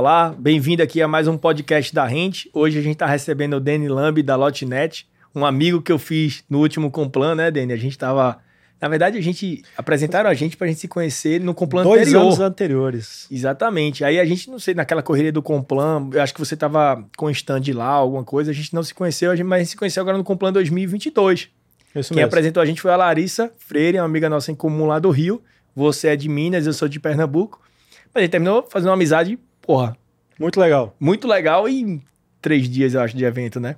Olá, bem-vindo aqui a mais um podcast da Rente. Hoje a gente está recebendo o Dani Lambi da Lotnet, um amigo que eu fiz no último Complan, né, Dani? A gente estava na verdade, a gente apresentaram a gente para a gente se conhecer no Complan Dois anterior. anos anteriores. Exatamente. Aí a gente, não sei, naquela correria do Complan, eu acho que você estava com stand lá, alguma coisa, a gente não se conheceu, mas a gente se conheceu agora no Complan 2022. Isso Quem mesmo. apresentou a gente foi a Larissa Freire, uma amiga nossa em comum lá do Rio. Você é de Minas, eu sou de Pernambuco. Mas a gente terminou fazendo uma amizade, porra, Muito legal. muito legal em três dias, eu acho, de evento, né?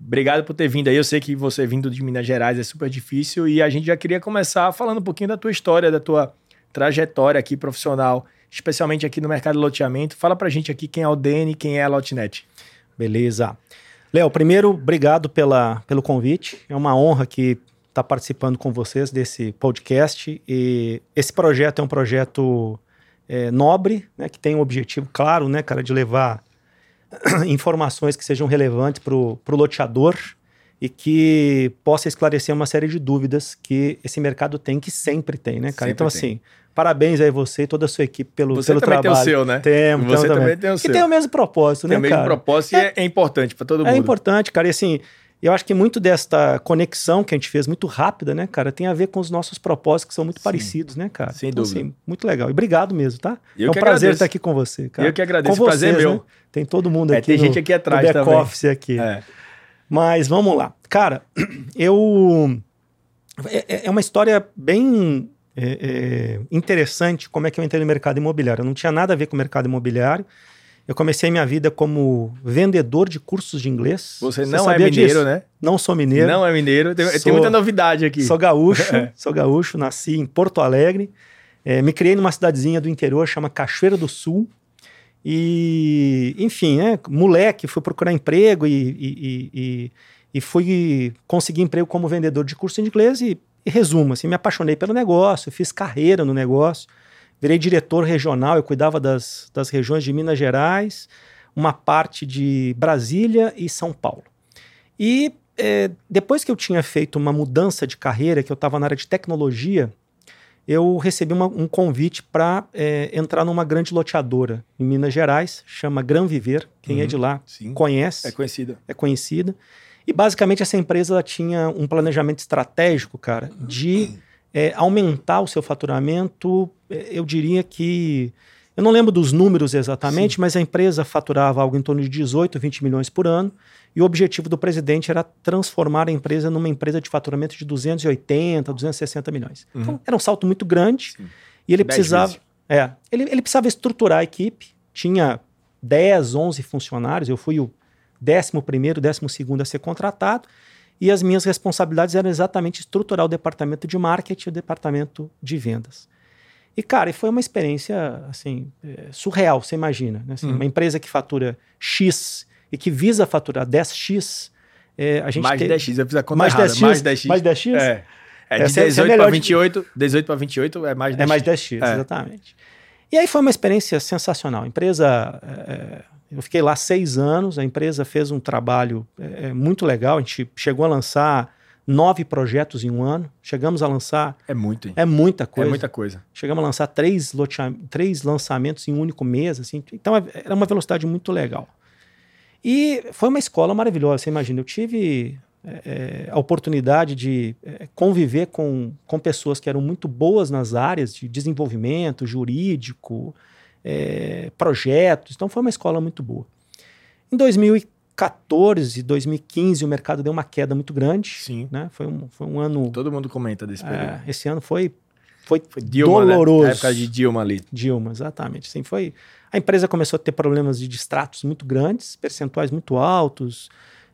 Obrigado por ter vindo aí. Eu sei que você vindo de Minas Gerais é super difícil e a gente já queria começar falando um pouquinho da tua história, da tua trajetória aqui profissional, especialmente aqui no mercado de loteamento. Fala pra gente aqui quem é o Dene, quem é a Lotnet. Beleza. Léo, primeiro, obrigado pela, pelo convite. É uma honra que estar participando com vocês desse podcast. E esse projeto é um projeto é, nobre, né, que tem um objetivo claro, né, cara, de levar informações que sejam relevantes para o loteador e que possa esclarecer uma série de dúvidas que esse mercado tem, que sempre tem, né, cara? Sempre então, tem. assim, parabéns aí você e toda a sua equipe pelo, Você pelo também trabalho. tem o seu, né? Temos, Você temos também tem o seu. tem o mesmo propósito, Tem né, o mesmo cara? propósito e é, é importante pra todo mundo. É importante, cara. E assim, eu acho que muito desta conexão que a gente fez muito rápida, né, cara, tem a ver com os nossos propósitos que são muito Sim. parecidos, né, cara? Sem Então, dúvida. assim, muito legal. E obrigado mesmo, tá? Eu é um prazer agradeço. estar aqui com você, cara. Eu que agradeço, Com o prazer é vocês, meu. né? Tem todo mundo É, aqui tem no, gente aqui atrás no back também. office aqui. É. Mas vamos lá. Cara, eu. É, é uma história bem é, é, interessante como é que eu entrei no mercado imobiliário. Eu não tinha nada a ver com o mercado imobiliário. Eu comecei minha vida como vendedor de cursos de inglês. Você não é mineiro, disso? né? Não sou mineiro. Não é mineiro. Tem, tem Sou- muita novidade aqui. Sou gaúcho, É. sou gaúcho, nasci em Porto Alegre. É, me criei numa cidadezinha do interior, chama Cachoeira do Sul. E, enfim, né, moleque, fui procurar emprego e, e, e, e- e fui conseguir emprego como vendedor de curso de inglês. E, e resumo, assim, me apaixonei pelo negócio, fiz carreira no negócio, virei diretor regional, eu cuidava das, das regiões de Minas Gerais, uma parte de Brasília e São Paulo. E é, depois que eu tinha feito uma mudança de carreira, que eu estava na área de tecnologia, eu recebi uma- um convite para entrar numa grande loteadora em Minas Gerais, chama Gran Viver. Quem é Uhum. de lá Sim. conhece, É conhecido. é conhecida. E basicamente essa empresa tinha um planejamento estratégico, cara, de é, aumentar o seu faturamento. é, Eu diria que. Eu não lembro dos números exatamente, mas a empresa faturava algo em torno de 18, 20 milhões por ano. E o objetivo do presidente era transformar a empresa numa empresa de faturamento de 280, 260 milhões. Então Uhum. era um salto muito grande. Sim. E ele Dez precisava. vezes. É, ele, ele precisava estruturar a equipe. Tinha 10, 11 funcionários. Eu fui o décimo primeiro, décimo segundo a ser contratado. E as minhas responsabilidades eram exatamente estruturar o departamento de marketing e o departamento de vendas. E, cara, foi uma experiência, assim, é, surreal, você imagina. Né? Assim, Uhum. Uma empresa que fatura X e que visa faturar 10X, é, a gente Mais de tem- 10x, eu fiz a conta mais errada. 10x, mais 10x. mais 10x? É. É de Essa é- essa é 18 melhor para de- 28, 18 para 28 é mais 10x. É mais 10x, É. exatamente. E aí foi uma experiência sensacional. Empresa, é, eu fiquei lá seis anos, a empresa fez um trabalho é, é, muito legal. A gente chegou a lançar nove projetos em um ano. Chegamos a lançar, É muito, hein? é muita É coisa. muita coisa. Chegamos a lançar três, lotea- três lançamentos em um único mês. Assim. Então é- era uma velocidade muito legal. E foi uma escola maravilhosa. Você imagina, eu tive é, a oportunidade de é, conviver com, com pessoas que eram muito boas nas áreas de desenvolvimento jurídico, é, projetos. Então foi uma escola muito boa. Em 2014, 2015, o mercado deu uma queda muito grande. Sim. Né? Foi, um, foi um ano. Todo mundo comenta desse período. é, esse ano foi, foi, Foi Dilma, doloroso. né? A época de Dilma ali. Dilma, exatamente. Sim, foi. A empresa começou a ter problemas de distratos muito grandes, percentuais muito altos,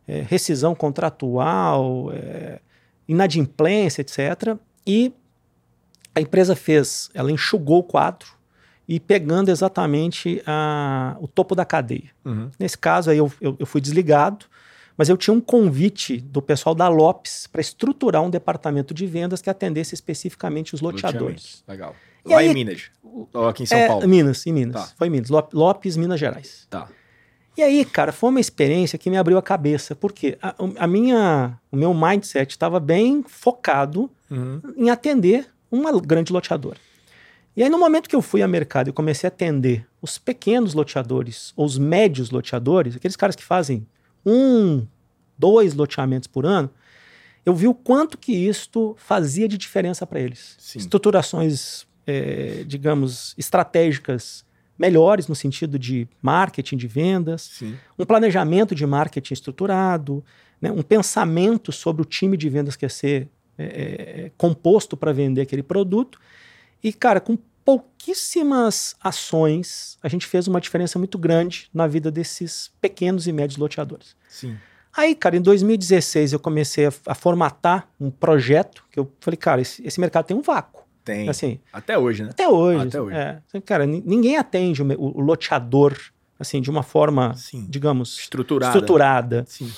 é, rescisão contratual, é, inadimplência, etc. E a empresa fez, ela enxugou o quadro e pegando exatamente a- o topo da cadeia. Uhum. Nesse caso aí eu, eu, eu fui desligado, mas eu tinha um convite do pessoal da Lopes para estruturar um departamento de vendas que atendesse especificamente os loteadores. Legal. E Lá aí- em Minas. Ou aqui em São é, Paulo. Minas, em Minas. Tá. Foi em Minas. Lop- Lopes, Minas Gerais. Tá. E aí, cara, foi uma experiência que me abriu a cabeça, porque a, a minha, o meu mindset estava bem focado Uhum. em atender uma grande loteadora. E aí, no momento que eu fui ao mercado e comecei a atender os pequenos loteadores, ou os médios loteadores, aqueles caras que fazem um, dois loteamentos por ano, eu vi o quanto que isto fazia de diferença para eles. Sim. Estruturações, é, digamos, estratégicas melhores no sentido de marketing, de vendas, Sim. um planejamento de marketing estruturado, né, um pensamento sobre o time de vendas que ia ser é, é, composto para vender aquele produto. E, cara, com pouquíssimas ações, a gente fez uma diferença muito grande na vida desses pequenos e médios loteadores. Sim. Aí, cara, em 2016 eu comecei a, a formatar um projeto que eu falei, cara, esse, esse mercado tem um vácuo. Tem. Assim, Até hoje, né? até hoje. Até hoje. É, cara, ni- ninguém atende o- o loteador assim de uma forma, Sim. digamos, Estruturada. estruturada. Sim.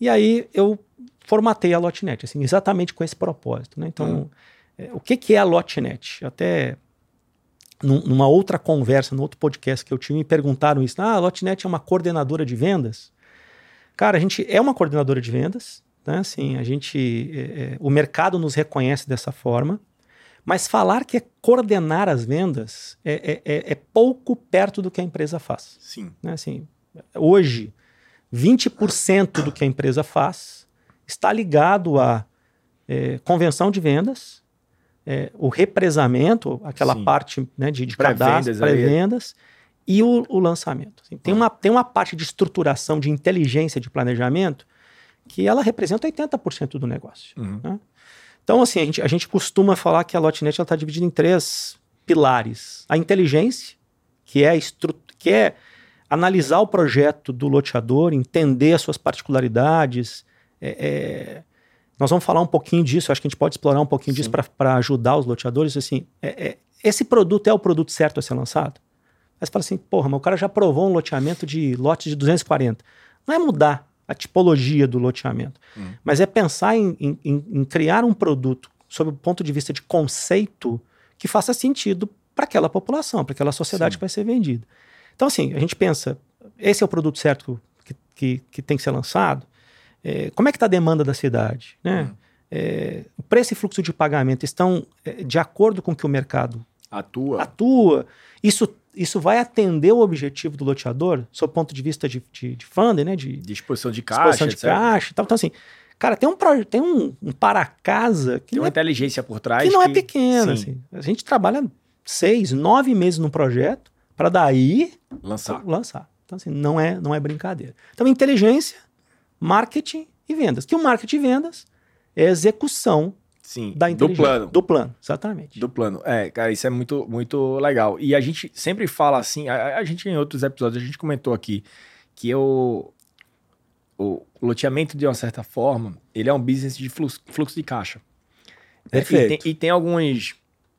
E aí eu formatei a Lotnet, assim, exatamente com esse propósito. Né? Então, Hum. É, o que, que é a Lotnet? Até num- numa outra conversa, num outro podcast que eu tive, me perguntaram isso. Ah, a Lotnet é uma coordenadora de vendas? Cara, a gente é uma coordenadora de vendas, né? Assim, a gente, é, é, o mercado nos reconhece dessa forma, mas falar que é coordenar as vendas é, é- é- é pouco perto do que a empresa faz Sim. né, assim, hoje, 20% do que a empresa faz está ligado à é, convenção de vendas, é, o represamento, aquela Sim. parte né, de, de Pré-vendas cadastro, pré-vendas, e o, o lançamento. Assim, tem, Ah. uma, tem uma parte de estruturação, de inteligência, de planejamento, que ela representa 80% do negócio. Uhum. Então, assim, a gente, a gente costuma falar que a Lotnet está dividida em três pilares. A inteligência, que é, que é analisar o projeto do loteador, entender as suas particularidades. é- é, Nós vamos falar um pouquinho disso, acho que a gente pode explorar um pouquinho disso Sim. para ajudar os loteadores. Assim, é- é, esse produto é o produto certo a ser lançado? Aí você fala assim, porra, mas o cara já provou um loteamento de lotes de 240. Não é mudar a tipologia do loteamento, Hum. mas é pensar em, em- em- em criar um produto sob o ponto de vista de conceito que faça sentido para aquela população, para aquela sociedade Sim. que vai ser vendida. Então, assim, a gente pensa, esse é o produto certo que, que, que tem que ser lançado? É, como é que está a demanda da cidade? Né? Hum. É, o preço e fluxo de pagamento estão é, de acordo com o que o mercado Atua. atua, isso, isso vai atender o objetivo do loteador, sob o ponto de vista de, de, de funding, né? De Disposição de caixa, disposição de etc. caixa e tal. Então, assim, cara, tem um, tem um, um para-casa que, Tem não uma é, inteligência por trás. que não é pequeno. Sim, Assim. A gente trabalha seis, nove meses num projeto para daí lançar. lançar. Então, assim, não é, não é brincadeira. Então, inteligência, marketing e vendas. Que o marketing e vendas é a execução Sim. da do plano. Do plano, exatamente. Do plano. É, cara, isso é muito, muito legal. E a gente sempre fala assim, a, a gente em outros episódios, a gente comentou aqui que o, o loteamento, de uma certa forma, ele é um business de fluxo, fluxo de caixa. É, E tem, e tem algumas,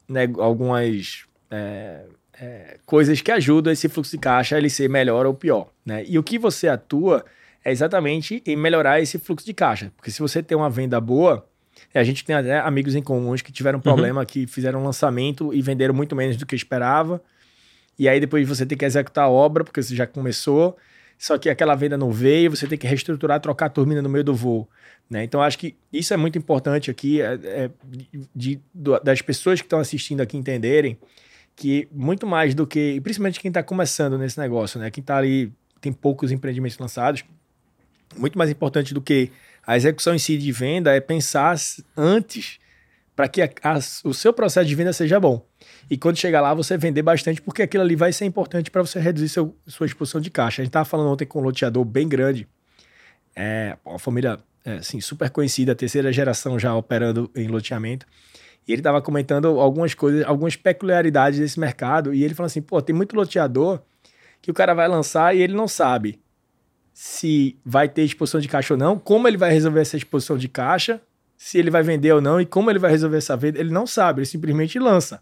né, algumas é, é, coisas que ajudam esse fluxo de caixa a ele ser melhor ou pior. Né? E o que você atua é exatamente em melhorar esse fluxo de caixa. Porque se você tem uma venda boa, é, a gente tem até amigos em comuns que tiveram um problema, que fizeram um lançamento e venderam muito menos do que esperava. E aí depois você tem que executar a obra, porque você já começou, só que aquela venda não veio, você tem que reestruturar, trocar a turbina no meio do voo. Né? Então, acho que isso é muito importante aqui, é, é, de- do- das pessoas que estão assistindo aqui entenderem que muito mais do que, principalmente quem está começando nesse negócio, né? quem está ali, tem poucos empreendimentos lançados, muito mais importante do que a execução em si de venda é pensar antes para que a- a- o seu processo de venda seja bom. E quando chegar lá, você vender bastante, porque aquilo ali vai ser importante para você reduzir seu, sua exposição de caixa. A gente estava falando ontem com um loteador bem grande, é, uma família é, assim, super conhecida, terceira geração já operando em loteamento. E ele estava comentando algumas coisas, algumas peculiaridades desse mercado. E ele falou assim: pô, tem muito loteador que o cara vai lançar e ele não sabe se vai ter exposição de caixa ou não, como ele vai resolver essa exposição de caixa, se ele vai vender ou não e como ele vai resolver essa venda. Ele não sabe, ele simplesmente lança.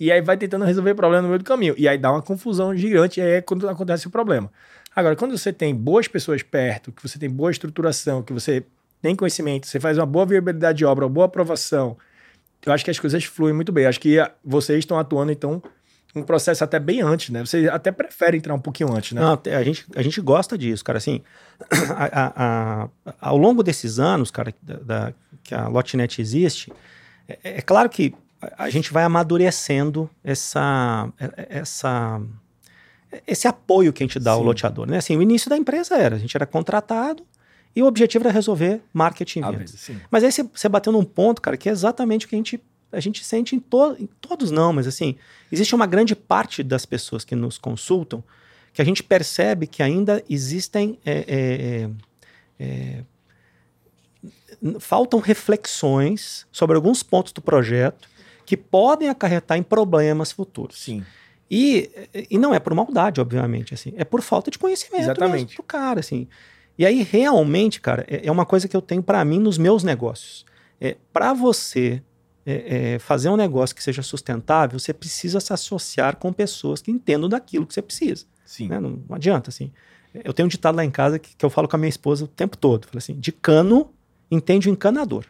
E aí vai tentando resolver o problema no meio do caminho. E aí dá uma confusão gigante, e aí é quando acontece o problema. Agora, quando você tem boas pessoas perto, que você tem boa estruturação, que você tem conhecimento, você faz uma boa viabilidade de obra, uma boa aprovação, eu acho que as coisas fluem muito bem. Eu acho que ah, vocês estão atuando, então, um processo até bem antes, né? Vocês até preferem entrar um pouquinho antes, né? Não, a gente, a gente gosta disso, cara. Assim, a- a- a- ao longo desses anos, cara, da, da- que a Lotnet existe, é, é claro que a, a gente vai amadurecendo essa, essa, esse apoio que a gente dá Sim. ao loteador. Né? Assim, o início da empresa era, a gente era contratado e o objetivo era resolver marketing e vendas. Mas aí você bateu num ponto, cara, que é exatamente o que a gente, a gente sente em, to, em todos não, mas assim, existe uma grande parte das pessoas que nos consultam que a gente percebe que ainda existem é, é, é, é faltam reflexões sobre alguns pontos do projeto que podem acarretar em problemas futuros. Sim. E, e não é por maldade, obviamente, assim, é por falta de conhecimento Exatamente. do cara, assim. E aí, realmente, cara, é, é uma coisa que eu tenho para mim nos meus negócios. É, para você é, é, fazer um negócio que seja sustentável, você precisa se associar com pessoas que entendam daquilo que você precisa. Sim. Né? Não, não, adianta, assim. Eu tenho um ditado lá em casa que, que eu falo com a minha esposa o tempo todo. Falo assim, de cano entende o encanador.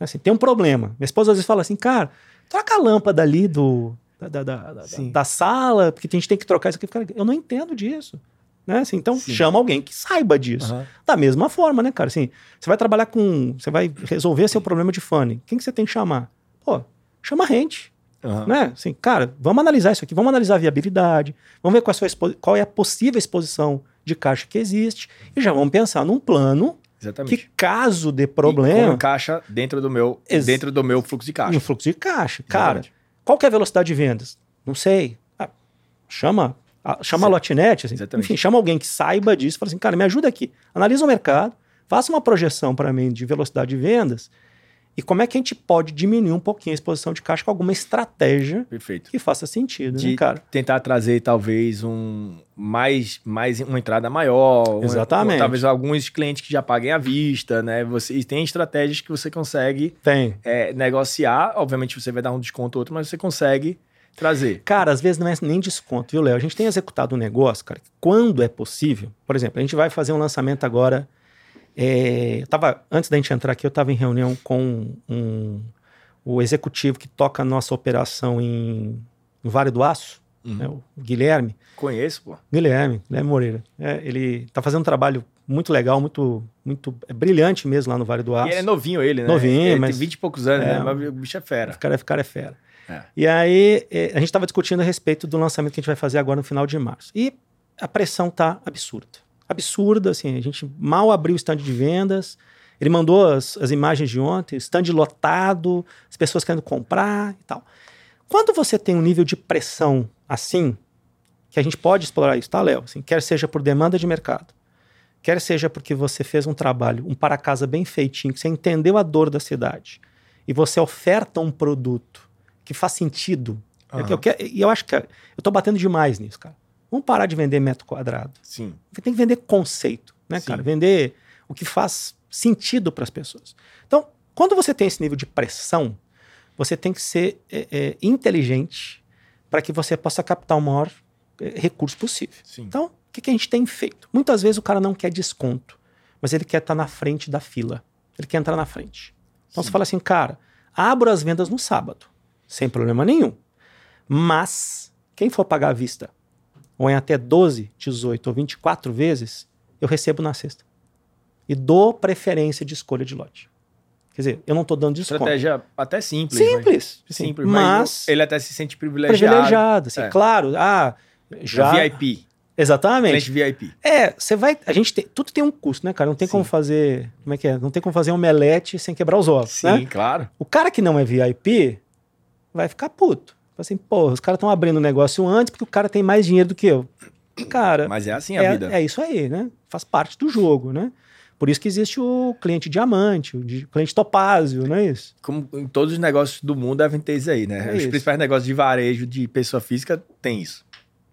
Assim, tem um problema. Minha esposa às vezes fala assim, cara, troca a lâmpada ali do, da, da, da, da sala, porque a gente tem que trocar isso aqui. Eu não entendo disso. Né? Assim, então, Sim. chama alguém que saiba disso. Uhum. Da mesma forma, né, cara? Assim, você vai trabalhar com. Você vai resolver seu problema de funding. Quem que você tem que chamar? Pô, chama a gente. Uhum. Né? Assim, cara, vamos analisar isso aqui, vamos analisar a viabilidade, vamos ver qual é, a qual é a possível exposição de caixa que existe e já vamos pensar num plano Exatamente. que caso de problema... E caixa dentro do meu Ex dentro do meu fluxo de caixa. No fluxo de caixa. Cara, Exatamente. qual que é a velocidade de vendas? Não sei. Ah, chama chama a Lotinete, assim, enfim, chama alguém que saiba disso, fala assim, cara, me ajuda aqui, analisa o mercado, faça uma projeção para mim de velocidade de vendas e como é que a gente pode diminuir um pouquinho a exposição de caixa com alguma estratégia Perfeito. que faça sentido, de né, cara? Tentar trazer talvez um mais, mais uma entrada maior. Exatamente. talvez alguns clientes que já paguem à vista, né? Você tem estratégias que você consegue tem. É, negociar. Obviamente você vai dar um desconto ou outro, mas você consegue trazer. Cara, às vezes não é nem desconto, viu, Léo? A gente tem executado um negócio, cara, quando é possível. Por exemplo, a gente vai fazer um lançamento agora. É, tava, antes da gente entrar aqui, eu estava em reunião com um, o executivo que toca a nossa operação em, em Vale do Aço, uhum. né, o Guilherme. Conheço, pô. Guilherme, Guilherme Moreira. É, ele está fazendo um trabalho muito legal, muito, muito é brilhante mesmo lá no Vale do Aço. E ele é novinho, ele, né? Novinho, ele mas. Tem 20 e poucos anos, é, né? Mas o bicho é fera. O cara, o cara é fera. É. E aí é, a gente estava discutindo a respeito do lançamento que a gente vai fazer agora no final de março. E a pressão tá absurda. Absurda, assim, a gente mal abriu o stand de vendas. Ele mandou as, as imagens de ontem, stand lotado, as pessoas querendo comprar e tal. Quando você tem um nível de pressão assim, que a gente pode explorar isso, tá, Léo? Assim, quer seja por demanda de mercado, quer seja porque você fez um trabalho, um para casa bem feitinho, que você entendeu a dor da cidade e você oferta um produto que faz sentido. Uhum. Eu, eu e eu acho que eu tô batendo demais nisso, cara. Vamos parar de vender metro quadrado. Sim. Tem que vender conceito, né, Sim. cara? Vender o que faz sentido para as pessoas. Então, quando você tem esse nível de pressão, você tem que ser é, é, inteligente para que você possa captar o maior é, recurso possível. Sim. Então, o que, que, a gente tem feito? Muitas vezes o cara não quer desconto, mas ele quer estar tá na frente da fila. Ele quer entrar na frente. Então Sim. você fala assim, cara, abro as vendas no sábado sem problema nenhum. Mas, quem for pagar à vista, ou em até 12, 18 ou 24 vezes, eu recebo na sexta. E dou preferência de escolha de lote. Quer dizer, eu não estou dando desconto. Estratégia até simples. Simples. Mas, simples, mas, mas ele até se sente privilegiado. Privilegiado, assim, é. claro. Ah, já... VIP. Exatamente. Cliente VIP. É, você vai. A gente tem. Tudo tem um custo, né, cara? Não tem Sim. como fazer. Como é que é? Não tem como fazer um omelete sem quebrar os ovos. Sim, né? claro. O cara que não é VIP, vai ficar puto. Assim, pô, os caras estão abrindo o negócio antes porque o cara tem mais dinheiro do que eu. Cara. Mas é assim a é, vida. É isso aí, né? Faz parte do jogo, né? Por isso que existe o cliente diamante, o cliente topázio, não é isso? Como em todos os negócios do mundo devem ter isso aí, né? É os isso. principais negócios de varejo de pessoa física tem isso.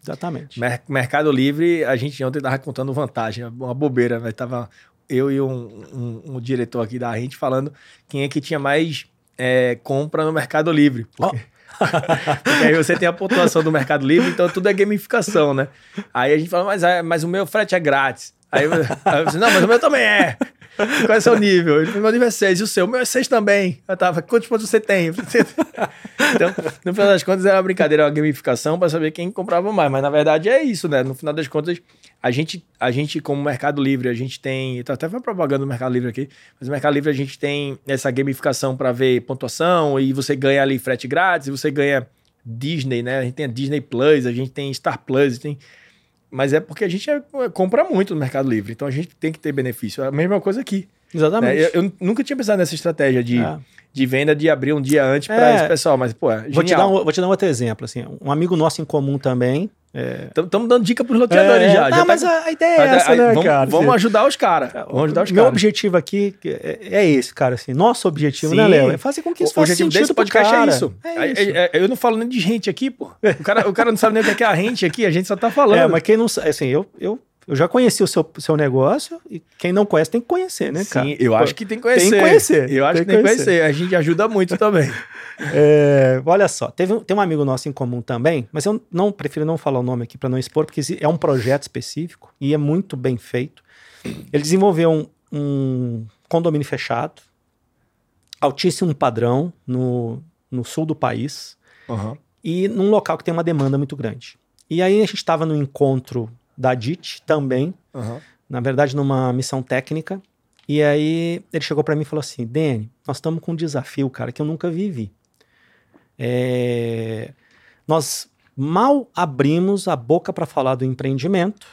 Exatamente. Mer Mercado Livre, a gente ontem estava contando vantagem, uma bobeira, mas tava eu e um, um, um, diretor aqui da gente falando quem é que tinha mais é, compra no Mercado Livre. Porque... Oh. Porque aí você tem a pontuação do Mercado Livre, então tudo é gamificação, né? Aí a gente fala, mas, é, mas o meu frete é grátis. Aí eu, aí disse, não, mas o meu também é. Qual é o seu nível? Ele falou, meu nível é 6, e o seu? O meu é 6 também. Eu tava, quantos pontos você tem? então, no final das contas, era uma brincadeira, uma gamificação para saber quem comprava mais. Mas na verdade é isso, né? No final das contas, a gente, a gente, como Mercado Livre, a gente tem. Tá até foi propaganda do Mercado Livre aqui, mas no Mercado Livre a gente tem essa gamificação para ver pontuação e você ganha ali frete grátis, e você ganha Disney, né? A gente tem a Disney Plus, a gente tem Star Plus, tem. Mas é porque a gente é, compra muito no Mercado Livre, então a gente tem que ter benefício. É a mesma coisa aqui. Exatamente. Né? Eu, eu, nunca tinha pensado nessa estratégia de, é. De venda de abrir um dia antes para é. esse pessoal, mas, pô, é vou te, dar um, vou te dar um outro exemplo. Assim, um amigo nosso em comum também, Estamos é... dando dica para os loteadores é... já. Não, já mas tá... a ideia é essa, né, vamos, cara? Vamos ajudar os caras. Vamos ajudar os Meu cara. objetivo aqui é, é, esse, cara. Assim, nosso objetivo, né, Sim. né, Léo? É fazer com que isso o faça sentido desse podcast cara. é isso. É isso. É, eu não falo nem de gente aqui, pô. O cara, o cara não sabe nem o que é a gente aqui, a gente só tá falando. É, mas quem não sabe, assim, eu, eu eu já conheci o seu, seu negócio e quem não conhece tem que conhecer, né, cara? Sim, eu acho que tem que conhecer. Tem que conhecer. Eu acho tem que tem que conhecer. conhecer. A gente ajuda muito também. É, olha só, teve, tem um amigo nosso em comum também, mas eu não prefiro não falar o nome aqui para não expor, porque é um projeto específico e é muito bem feito. Ele desenvolveu um, um condomínio fechado, altíssimo padrão no, no sul do país uhum. e num local que tem uma demanda muito grande. E aí a gente estava no encontro da DIT também, uhum. na verdade numa missão técnica. E aí ele chegou para mim e falou assim: Dani, nós estamos com um desafio, cara, que eu nunca vivi. É... Nós mal abrimos a boca para falar do empreendimento,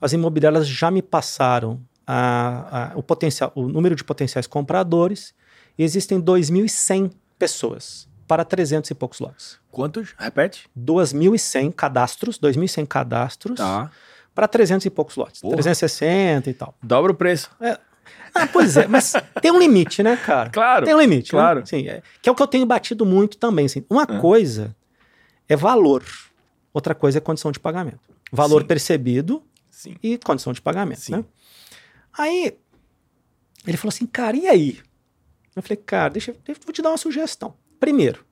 as imobiliárias já me passaram a, a, o, potencial, o número de potenciais compradores e existem 2.100 pessoas para 300 e poucos lotes. Quantos? Repete. 2.100 cadastros, 2.100 cadastros tá. para 300 e poucos lotes. Porra. 360 e tal. Dobra o preço. É. Ah, pois é, mas tem um limite, né, cara? Claro. Tem um limite, né? claro. Né? Sim, é, que é o que eu tenho batido muito também. Assim. Uma é. coisa é valor, outra coisa é condição de pagamento. Valor Sim. percebido Sim. e condição de pagamento, Sim. né? Aí, ele falou assim, cara, e aí? Eu falei, cara, deixa, deixa vou te dar uma sugestão. Primeiro,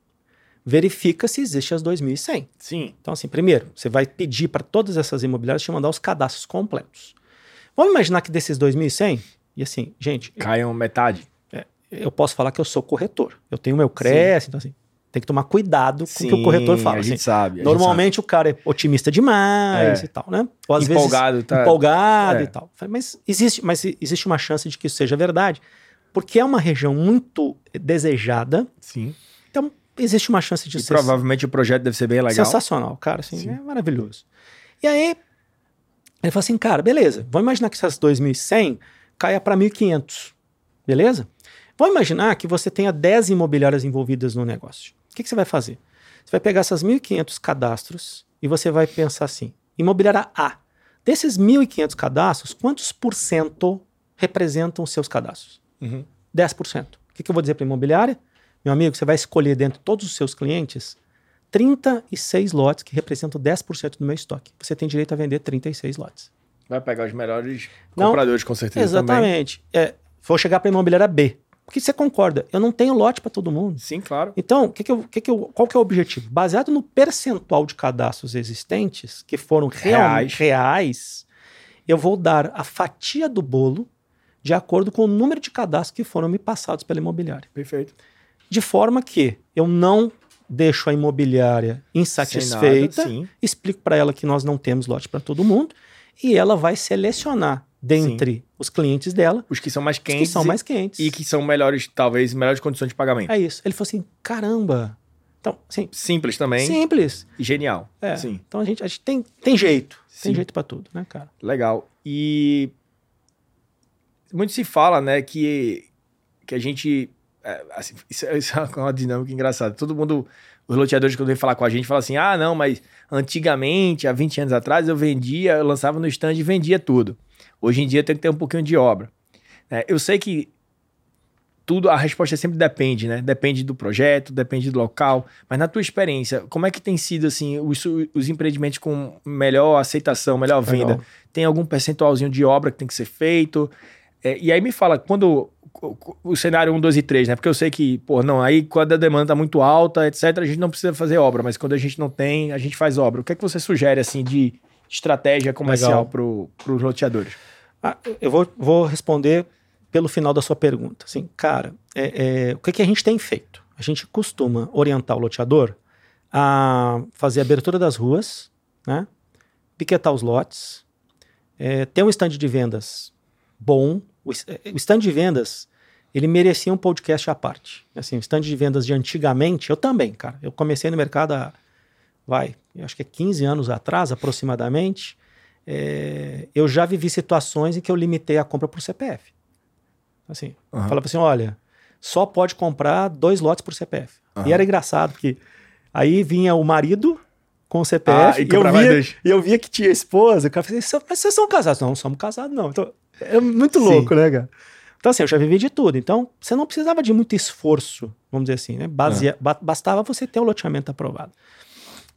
verifica se existe as 2.100. Sim. Então, assim, primeiro, você vai pedir para todas essas imobiliárias te mandar os cadastros completos. Vamos imaginar que desses 2.100, e assim, gente. Caiam metade. É, eu posso falar que eu sou corretor. Eu tenho meu CRES, então, assim, tem que tomar cuidado com o que o corretor fala. A gente assim, sabe. A normalmente gente sabe. o cara é otimista demais é. e tal, né? Ou às empolgado, vezes tá... empolgado é. e tal. Mas existe, mas existe uma chance de que isso seja verdade, porque é uma região muito desejada. Sim. Então existe uma chance de e ser. Provavelmente o projeto deve ser bem legal. Sensacional, cara, assim, Sim. é maravilhoso. E aí ele falou assim, cara, beleza. Vamos imaginar que essas 2.100 caia para 1.500, beleza? Vamos imaginar que você tenha 10 imobiliárias envolvidas no negócio. O que, que você vai fazer? Você vai pegar essas 1.500 cadastros e você vai pensar assim: imobiliária A. Desses 1.500 cadastros, quantos por cento representam os seus cadastros? Uhum. 10%. O que, que eu vou dizer para a imobiliária? Meu amigo, você vai escolher dentro de todos os seus clientes 36 lotes que representam 10% do meu estoque. Você tem direito a vender 36 lotes. Vai pegar os melhores Não, compradores, com certeza. Exatamente. É, vou chegar para a imobiliária B. Porque você concorda, eu não tenho lote para todo mundo. Sim, claro. Então, que que eu, que que eu, qual que é o objetivo? Baseado no percentual de cadastros existentes, que foram reais. reais, eu vou dar a fatia do bolo de acordo com o número de cadastros que foram me passados pela imobiliária. Perfeito. De forma que eu não deixo a imobiliária insatisfeita, nada, explico para ela que nós não temos lote para todo mundo e ela vai selecionar dentre Sim. os clientes dela. Os que são mais quentes. que são mais quentes. E que são melhores, talvez, melhores condições de pagamento. É isso. Ele falou assim: caramba. Então, sim. Simples também. Simples. Genial. É. Sim. Então a gente, a gente tem, tem jeito. Sim. Tem jeito para tudo, né, cara? Legal. E muito se fala, né, que, que a gente. É, assim, isso, é, isso, é uma dinâmica engraçada. Todo mundo, os loteadores, quando vem falar com a gente, falam assim: ah, não, mas antigamente, há 20 anos atrás, eu vendia, eu lançava no stand e vendia tudo. Hoje em dia tem que ter um pouquinho de obra. É, eu sei que tudo, a resposta sempre depende, né? Depende do projeto, depende do local. Mas na tua experiência, como é que tem sido, assim, os, os empreendimentos com melhor aceitação, melhor venda? Legal. Tem algum percentualzinho de obra que tem que ser feito? É, e aí me fala, quando o cenário 1, 2 e 3, né? Porque eu sei que, pô, não, aí quando a demanda tá muito alta, etc., a gente não precisa fazer obra, mas quando a gente não tem, a gente faz obra. O que é que você sugere, assim, de estratégia comercial para os loteadores? Ah, eu vou, vou responder pelo final da sua pergunta. Assim, cara, é, é, o que, que a gente tem feito? A gente costuma orientar o loteador a fazer a abertura das ruas, né? piquetar os lotes, é, ter um stand de vendas bom. O, é, o stand de vendas, ele merecia um podcast à parte. Assim, o stand de vendas de antigamente, eu também, cara. Eu comecei no mercado há, vai, acho que é 15 anos atrás, aproximadamente. É, eu já vivi situações em que eu limitei a compra por CPF. Assim, uhum. falava assim, olha, só pode comprar dois lotes por CPF. Uhum. E era engraçado, porque aí vinha o marido com o CPF ah, e, e, eu via, e eu via que tinha esposa. O cara falei, mas vocês são casados? Não, não somos casados, não. Então, é muito louco, Sim. né, cara? Então, assim, eu já vivi de tudo. Então, você não precisava de muito esforço, vamos dizer assim, né? Baseia, é. Bastava você ter o loteamento aprovado.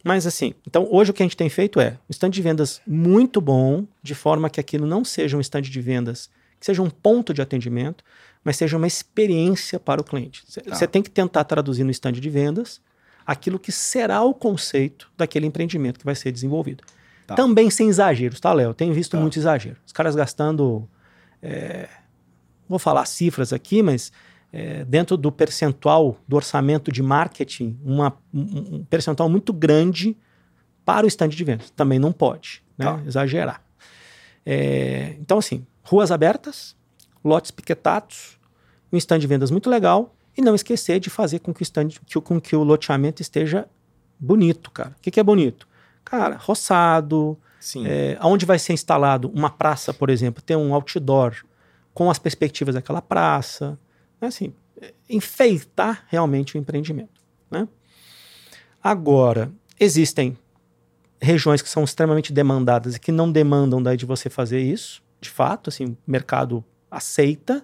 Mas, assim, então hoje o que a gente tem feito é um stand de vendas muito bom, de forma que aquilo não seja um stand de vendas, que seja um ponto de atendimento, mas seja uma experiência para o cliente. Você tá. tem que tentar traduzir no stand de vendas aquilo que será o conceito daquele empreendimento que vai ser desenvolvido. Tá. Também sem exageros, tá, Léo? Tenho visto tá. muito exagero. Os caras gastando. É, vou falar cifras aqui, mas é, dentro do percentual do orçamento de marketing, uma, um percentual muito grande para o stand de vendas. Também não pode né? tá. exagerar. É, então, assim, ruas abertas, lotes piquetados, um stand de vendas muito legal e não esquecer de fazer com que o, stand, que, com que o loteamento esteja bonito, cara. O que, que é bonito? Cara, roçado, é, onde vai ser instalado uma praça, por exemplo, ter um outdoor com as perspectivas daquela praça, né? assim, enfeitar realmente o empreendimento. Né? Agora, existem regiões que são extremamente demandadas e que não demandam daí de você fazer isso, de fato, assim, o mercado aceita,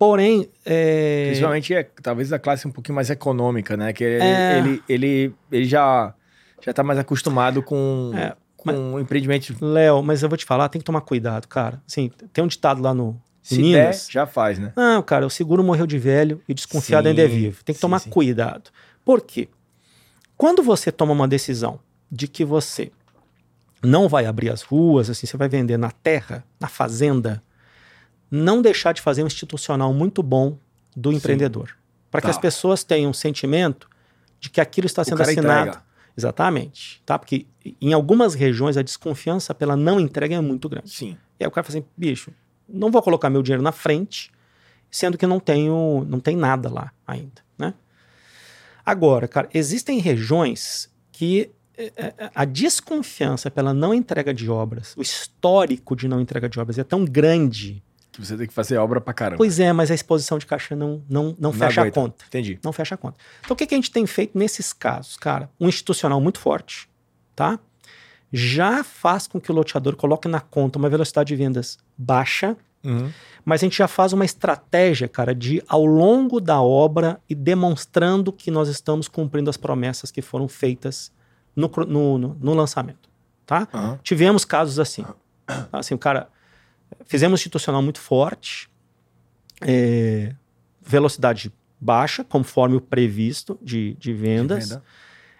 Porém. É... Principalmente, é, talvez a classe um pouquinho mais econômica, né? Que ele, é... ele, ele, ele, já, já tá mais acostumado com. É, com mas, empreendimento. Léo, mas eu vou te falar, tem que tomar cuidado, cara. Assim, tem um ditado lá no. Se Minas, der, já faz, né? Não, cara, o seguro morreu de velho e desconfiado sim, ainda é vivo. Tem que sim, tomar sim. cuidado. Por quê? Quando você toma uma decisão de que você não vai abrir as ruas, assim, você vai vender na terra, na fazenda, não deixar de fazer um institucional muito bom do empreendedor. Para tá. que as pessoas tenham um sentimento de que aquilo está sendo assinado. Entrega. Exatamente. Tá? Porque em algumas regiões a desconfiança pela não entrega é muito grande. Sim. E aí o cara fala assim, bicho, não vou colocar meu dinheiro na frente, sendo que não tenho, não tem nada lá ainda, né? Agora, cara, existem regiões que é, é, a desconfiança pela não entrega de obras, o histórico de não entrega de obras é tão grande que você tem que fazer obra pra caramba. Pois é, mas a exposição de caixa não, não, não, não fecha aguenta. a conta. Entendi. Não fecha a conta. Então o que, que a gente tem feito nesses casos? Cara, um institucional muito forte, tá? Já faz com que o loteador coloque na conta uma velocidade de vendas baixa, uhum. mas a gente já faz uma estratégia, cara, de ao longo da obra e demonstrando que nós estamos cumprindo as promessas que foram feitas no, no, no, no lançamento, tá? Uhum. Tivemos casos assim. Assim, o cara Fizemos institucional muito forte, é, velocidade baixa, conforme o previsto de, de vendas. De venda.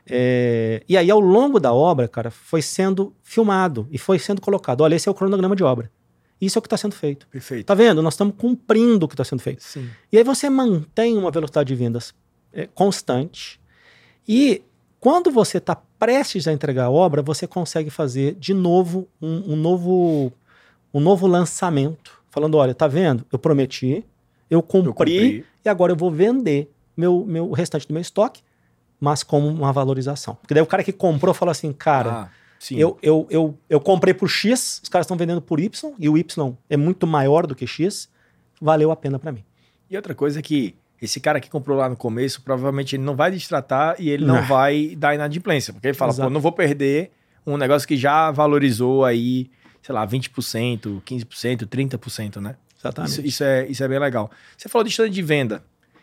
é, e aí, ao longo da obra, cara, foi sendo filmado e foi sendo colocado. Olha, esse é o cronograma de obra. Isso é o que está sendo feito. Perfeito. Tá vendo? Nós estamos cumprindo o que está sendo feito. Sim. E aí você mantém uma velocidade de vendas é, constante. E quando você está prestes a entregar a obra, você consegue fazer de novo um, um novo um novo lançamento, falando: olha, tá vendo? Eu prometi, eu cumpri, eu cumpri. e agora eu vou vender meu, meu, o restante do meu estoque, mas como uma valorização. Porque daí o cara que comprou fala assim, cara. Ah, eu, eu, eu, eu comprei por X, os caras estão vendendo por Y, e o Y é muito maior do que X, valeu a pena para mim. E outra coisa é que esse cara que comprou lá no começo, provavelmente ele não vai destratar e ele não, não vai dar inadimplência, porque ele fala, Exato. pô, não vou perder um negócio que já valorizou aí sei lá, 20%, 15%, 30%, né? Exatamente. Isso, isso, é, isso é bem legal. Você falou de stand de venda.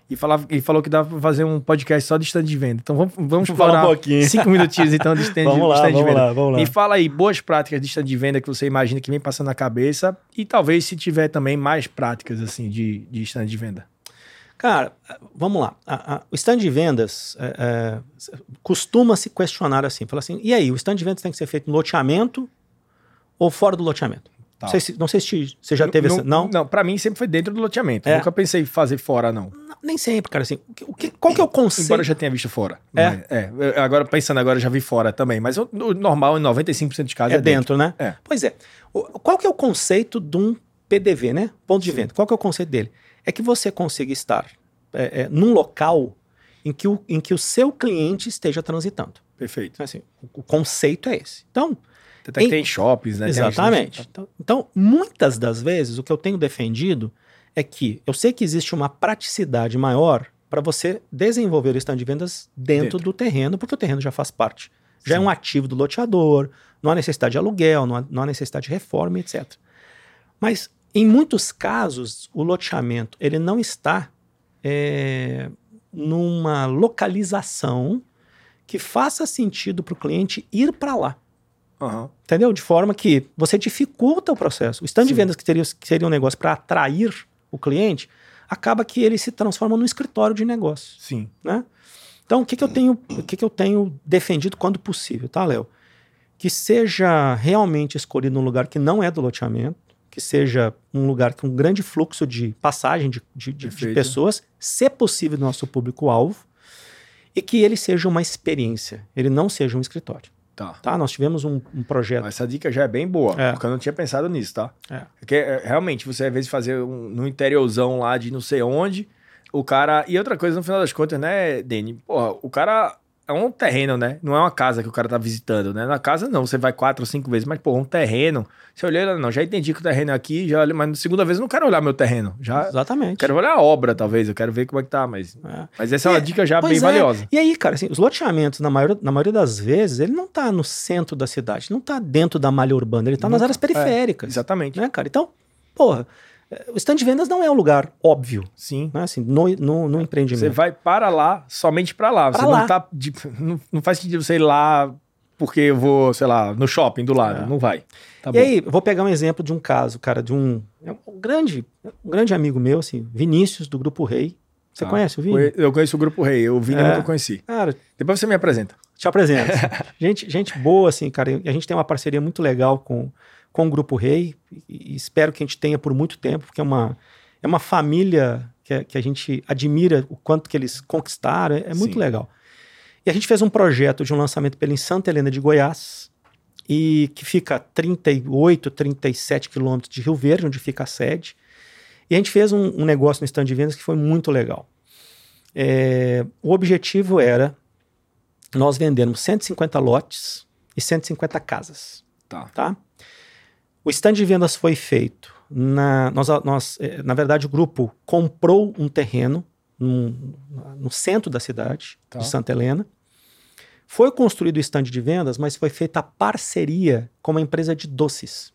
E, falava, e falou que dá para fazer um podcast só de stand de venda. Então vamos, vamos falar um pouquinho. cinco minutinhos então de stand, vamos de, lá, stand vamos de venda. Lá, vamos lá. Me fala aí boas práticas de stand de venda que você imagina que vem passando na cabeça e talvez se tiver também mais práticas assim de, de stand de venda. Cara, vamos lá. A, a, o stand de vendas é, é, costuma se questionar assim. Fala assim, e aí, o stand de vendas tem que ser feito no loteamento ou fora do loteamento. Tá. Não, sei se, não sei se você já teve não, essa. Não, não para mim sempre foi dentro do loteamento. É. Nunca pensei em fazer fora, não. Nem sempre, cara. Assim, o que, qual que é o conceito? Embora eu já tenha visto fora. É. é. Agora, pensando agora, já vi fora também. Mas o, o normal, em 95% de casos, é, é dentro, dentro, né? É. Pois é. O, qual que é o conceito de um PDV, né? Ponto de Sim. venda. Qual que é o conceito dele? É que você consiga estar é, é, num local em que, o, em que o seu cliente esteja transitando. Perfeito. Assim, o, o conceito é esse. Então, até em... tem shoppings, né? Exatamente. Então, então, muitas das vezes, o que eu tenho defendido é que eu sei que existe uma praticidade maior para você desenvolver o stand de vendas dentro, dentro, do terreno, porque o terreno já faz parte. Já Sim. é um ativo do loteador, não há necessidade de aluguel, não há, não há necessidade de reforma, etc. Mas, em muitos casos, o loteamento ele não está é, numa localização que faça sentido para o cliente ir para lá. Uhum. Entendeu? De forma que você dificulta o processo. O stand Sim. de vendas que, teria, que seria um negócio para atrair o cliente, acaba que ele se transforma num escritório de negócio. Sim. Né? Então, o que, que eu tenho, o que, que eu tenho defendido quando possível, tá, Léo? Que seja realmente escolhido num lugar que não é do loteamento, que seja um lugar com um grande fluxo de passagem de, de, de, de pessoas, se possível, nosso público-alvo, e que ele seja uma experiência, ele não seja um escritório. Tá. tá. Nós tivemos um, um projeto. Essa dica já é bem boa, é. porque eu não tinha pensado nisso, tá? É. Porque é, realmente você às vezes fazer um, no interiorzão lá de não sei onde, o cara. E outra coisa, no final das contas, né, Dani? Porra, o cara é um terreno, né? Não é uma casa que o cara tá visitando, né? Na casa não, você vai quatro ou cinco vezes, mas, pô, um terreno. Você olhou, não, já entendi que o terreno é aqui, já, mas na segunda vez eu não quero olhar meu terreno. Já Exatamente. Quero olhar a obra, talvez, eu quero ver como é que tá, mas. É. Mas essa é uma dica já bem é. valiosa. E aí, cara, assim, os loteamentos, na maioria, na maioria das vezes, ele não tá no centro da cidade, não tá dentro da malha urbana, ele tá não, nas áreas periféricas. É, exatamente. Né, cara? Então, porra. O stand de vendas não é um lugar óbvio. Sim. Né? Assim, no, no, no empreendimento. Você vai para lá, somente para lá. Pra você lá. não tá. De, não, não faz sentido você ir lá porque eu vou, sei lá, no shopping do lado. É. Não vai. Tá e bom. aí, vou pegar um exemplo de um caso, cara, de um, é um grande, um grande amigo meu, assim, Vinícius, do Grupo Rei. Você ah, conhece o Vini? Eu conheço o Grupo Rei, o Vini é, eu nunca conheci. Cara, Depois você me apresenta. Te apresento. gente, gente boa, assim, cara. A gente tem uma parceria muito legal com, com o Grupo Rei e espero que a gente tenha por muito tempo, porque é uma, é uma família que, a, que a gente admira o quanto que eles conquistaram, é, é muito Sim. legal. E a gente fez um projeto de um lançamento pela em Santa Helena de Goiás, e que fica a 38, 37 quilômetros de Rio Verde, onde fica a sede. E a gente fez um, um negócio no stand de vendas que foi muito legal. É, o objetivo era nós vendermos 150 lotes e 150 casas. Tá. tá? O stand de vendas foi feito na, nós, nós, é, na verdade, o grupo comprou um terreno no, no centro da cidade tá. de Santa Helena. Foi construído o stand de vendas, mas foi feita a parceria com uma empresa de doces.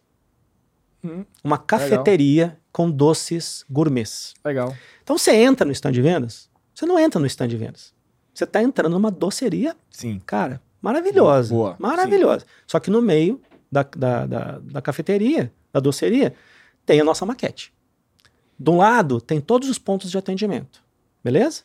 Hum, uma cafeteria legal. com doces gourmets. Legal. Então você entra no stand de vendas, você não entra no stand de vendas. Você está entrando numa doceria, Sim. cara, maravilhosa. Boa. Maravilhosa. Sim. Só que no meio da, da, da, da cafeteria, da doceria, tem a nossa maquete. Do lado tem todos os pontos de atendimento. Beleza?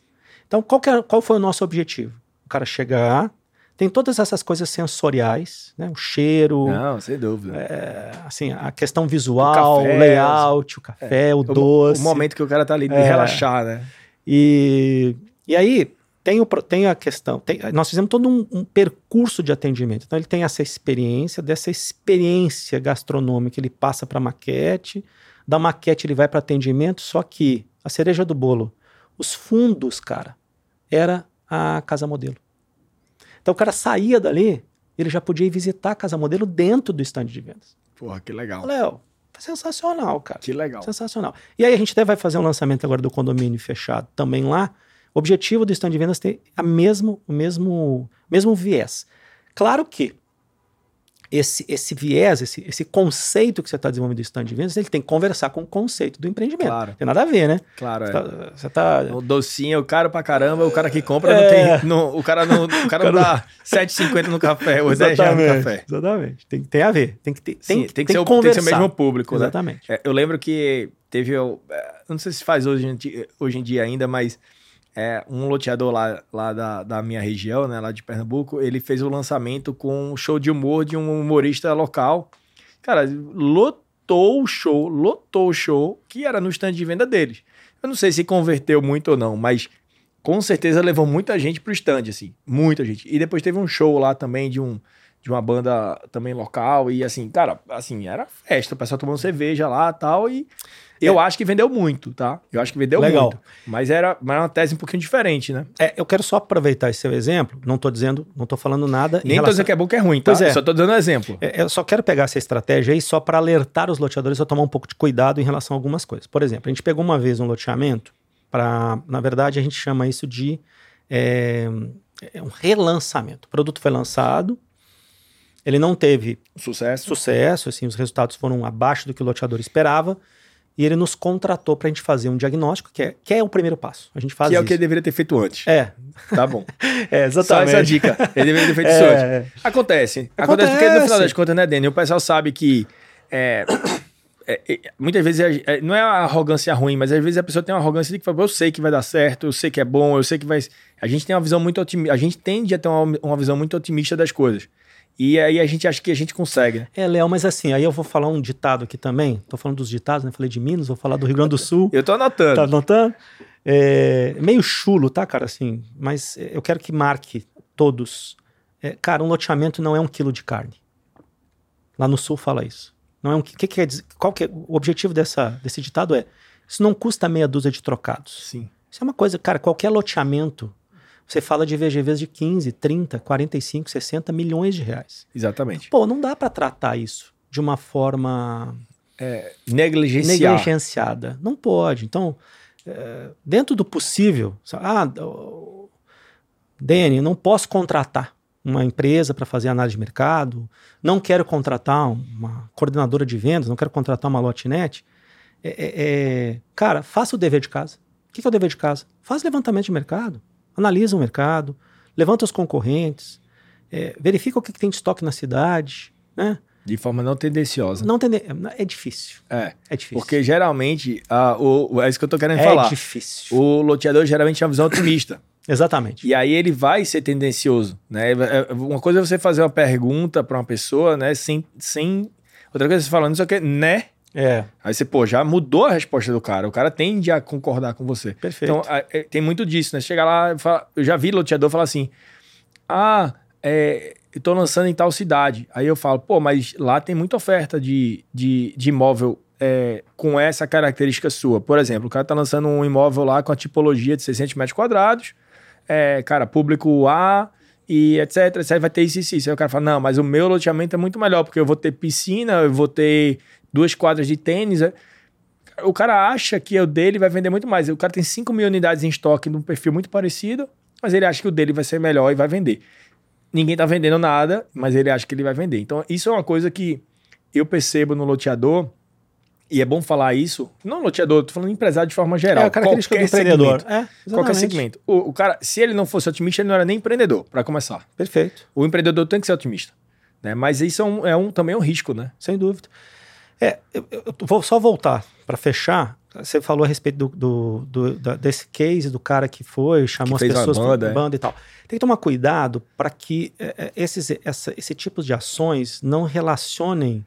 Então, qual, é, qual foi o nosso objetivo? O cara chegar, tem todas essas coisas sensoriais, né? O cheiro. Não, sem dúvida. É, assim, a questão visual, o, café, o layout, o café, é, o doce. O, momento que o cara tá ali de é, relaxar, né? E, e aí, tem, o, tem a questão. Tem, nós fizemos todo um, um, percurso de atendimento. Então, ele tem essa experiência, dessa experiência gastronômica, ele passa para maquete, da maquete ele vai para atendimento, só que a cereja do bolo, os fundos, cara, era a casa modelo. Então, o cara saía dali, ele já podia ir visitar a casa modelo dentro do stand de vendas. Porra, que legal. Léo, sensacional, cara. Que legal. Sensacional. E aí a gente até vai fazer um lançamento agora do condomínio fechado também lá, o objetivo do stand de vendas é ter a mesmo, o mesmo, mesmo viés. Claro que esse, esse viés, esse, esse conceito que você está desenvolvendo do stand de vendas, ele tem que conversar com o conceito do empreendimento. Claro. Tem nada a ver, né? Claro, você é. Tá, você tá... O docinho, o caro pra caramba, o cara que compra é... não tem. Não, o cara não, o cara não dá 7,50 no café, ou 10 reais no café. Exatamente. Tem, tem a ver. Tem que ter. Tem, Sim, tem, que, ser, o, tem que ser o mesmo público. Né? Exatamente. Né? É, eu lembro que teve. Eu, é, não sei se faz hoje, hoje em dia ainda, mas é, um loteador lá, lá da, da minha região, né, lá de Pernambuco, ele fez o lançamento com um show de humor de um humorista local. Cara, lotou o show, lotou o show, que era no stand de venda deles. Eu não sei se converteu muito ou não, mas com certeza levou muita gente pro stand, assim, muita gente. E depois teve um show lá também de um de uma banda também local e assim, cara, assim, era festa, o pessoal tomando cerveja lá, tal e eu é. acho que vendeu muito, tá? Eu acho que vendeu Legal. muito. Mas era, mas era uma tese um pouquinho diferente, né? É, eu quero só aproveitar esse seu exemplo. Não tô dizendo, não tô falando nada. Nem relação... tô dizendo que é bom que é ruim, tá? Pois é. Só tô dando um exemplo. É, eu só quero pegar essa estratégia aí só para alertar os loteadores a tomar um pouco de cuidado em relação a algumas coisas. Por exemplo, a gente pegou uma vez um loteamento para, na verdade, a gente chama isso de é, é um relançamento. O produto foi lançado, ele não teve sucesso, sucesso assim, os resultados foram abaixo do que o loteador esperava e ele nos contratou para a gente fazer um diagnóstico, que é, que é o primeiro passo. A gente faz Que é o que ele deveria ter feito antes. É. Tá bom. é, exatamente. Só essa dica. Ele deveria ter feito isso é, antes. É. Acontece. Acontece. Acontece porque no final das contas, né, Dani? O pessoal sabe que é, é, é, muitas vezes é, não é a arrogância ruim, mas às vezes a pessoa tem uma arrogância de que fala, eu sei que vai dar certo, eu sei que é bom, eu sei que vai. A gente tem uma visão muito otimista. A gente tende a ter uma, uma visão muito otimista das coisas. E aí a gente acha que a gente consegue, né? É, Léo, mas assim, aí eu vou falar um ditado aqui também. Tô falando dos ditados, né? Falei de Minas, vou falar do Rio Grande do Sul. eu tô anotando. Tá anotando? É, meio chulo, tá, cara? Assim, mas eu quero que marque todos. É, cara, um loteamento não é um quilo de carne. Lá no sul fala isso. Não é um que, que quer dizer? Qual que é, o objetivo dessa, desse ditado é isso não custa meia dúzia de trocados. Sim. Isso é uma coisa, cara, qualquer loteamento você fala de VGVs de 15, 30, 45, 60 milhões de reais. Exatamente. Pô, não dá para tratar isso de uma forma é, negligenciada. Não pode. Então, é, dentro do possível, ah, Dani, não posso contratar uma empresa para fazer análise de mercado, não quero contratar uma coordenadora de vendas, não quero contratar uma lotinete. É, é, é, cara, faça o dever de casa. O que é o dever de casa? Faz levantamento de mercado analisa o mercado, levanta os concorrentes, é, verifica o que, que, tem de estoque na cidade, né? De forma não tendenciosa. Não tende... É difícil. É. É difícil. Porque geralmente, a, o, é isso que eu tô querendo é falar. É difícil. O loteador geralmente tem uma visão otimista. Exatamente. E aí ele vai ser tendencioso, né? É, uma coisa é você fazer uma pergunta para uma pessoa, né? Sem, sem... Outra coisa é você falando, isso aqui, né? É. Aí você, pô, já mudou a resposta do cara. O cara tende a concordar com você. Perfeito. Então, é, tem muito disso, né? Chega lá, fala, eu já vi loteador falar assim: ah, é, eu tô lançando em tal cidade. Aí eu falo, pô, mas lá tem muita oferta de, de, de imóvel é, com essa característica sua. Por exemplo, o cara tá lançando um imóvel lá com a tipologia de 600 metros quadrados, é, cara, público A e etc, etc, vai ter isso e isso, isso. Aí o cara fala, não, mas o meu loteamento é muito melhor, porque eu vou ter piscina, eu vou ter duas quadras de tênis. É, o cara acha que o dele vai vender muito mais. O cara tem 5 mil unidades em estoque num perfil muito parecido, mas ele acha que o dele vai ser melhor e vai vender. Ninguém tá vendendo nada, mas ele acha que ele vai vender. Então, isso é uma coisa que eu percebo no loteador, e é bom falar isso. Não loteador, tô falando empresário de forma geral. É a característica qualquer do empreendedor. Segmento, é, qualquer segmento. O, o, cara, se ele não fosse otimista, ele não era nem empreendedor, para começar. Perfeito. O empreendedor tem que ser otimista. Né? Mas isso é, um, é um, também um risco, né? Sem dúvida. É, eu, eu vou só voltar para fechar. Você falou a respeito do, do, do da, desse case do cara que foi, chamou que as pessoas banda, é. banda e tal. Tem que tomar cuidado para que é, é, esses, essa, esse tipo de ações não relacionem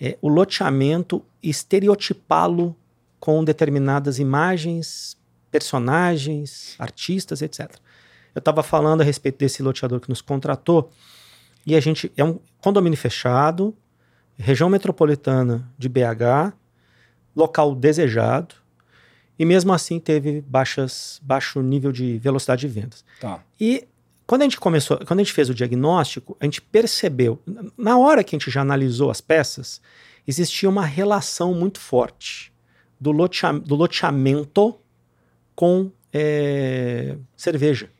é, o loteamento e estereotipá-lo com determinadas imagens, personagens, artistas, etc. Eu estava falando a respeito desse loteador que nos contratou e a gente é um condomínio fechado, região metropolitana de BH, local desejado, e mesmo assim teve baixas, baixo nível de velocidade de vendas. Tá. E quando a gente começou, quando a gente fez o diagnóstico, a gente percebeu, na hora que a gente já analisou as peças, existia uma relação muito forte do, lotea, do loteamento com é, cerveja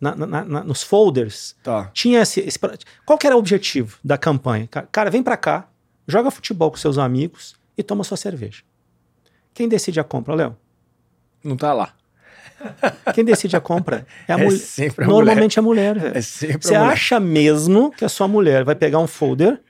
na, na, na, nos folders, tá. tinha esse, esse, Qual que era o objetivo da campanha? Cara, vem para cá, joga futebol com seus amigos e toma sua cerveja. Quem decide a compra, Léo? Não tá lá. Quem decide a compra é a é mulher. Normalmente mulher. a mulher. É Você acha mesmo que a sua mulher vai pegar um folder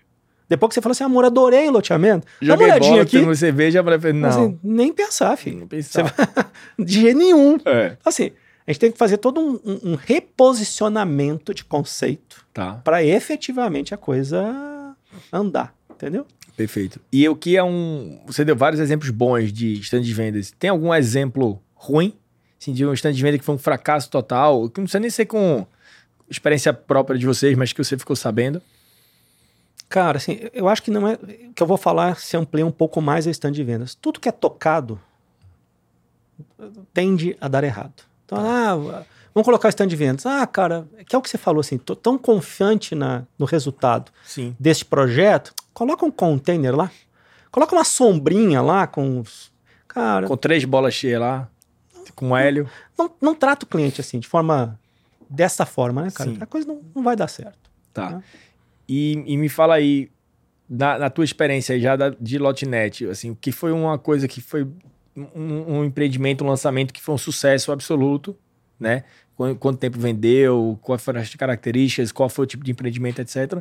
depois que você fala assim, amor, adorei o loteamento. Joguei Dá uma olhadinha bola, aqui. cerveja, a mulher fala, não. Assim, nem pensar, filho. Nem pensar. Vai... De jeito nenhum. É. Assim, a gente teve que fazer todo um, um, um reposicionamento de conceito tá. para efetivamente a coisa andar, entendeu? Perfeito. E o que é um. Você deu vários exemplos bons de stand de vendas. Tem algum exemplo ruim? Assim, de um stand de venda que foi um fracasso total? Que não precisa nem ser com experiência própria de vocês, mas que você ficou sabendo? Cara, assim, eu acho que não é. O que eu vou falar se amplia um pouco mais a stand de vendas. Tudo que é tocado tende a dar errado. Então, ah, vamos colocar o stand de vendas. Ah, cara, que é o que você falou assim, tô tão confiante na, no resultado Sim. deste projeto, coloca um container lá, coloca uma sombrinha lá com os. Cara, Com três bolas cheias lá, com hélio. não, não trata o cliente assim, de forma. dessa forma, né, cara? Sim. A coisa não, não vai dar certo. Tá. Né? E, e me fala aí, na, na tua experiência já da, de Lotnet, assim, o que foi uma coisa que foi um, um empreendimento, um lançamento que foi um sucesso absoluto, né? Qu- Quanto tempo vendeu, quais foram as características, qual foi o tipo de empreendimento, etc.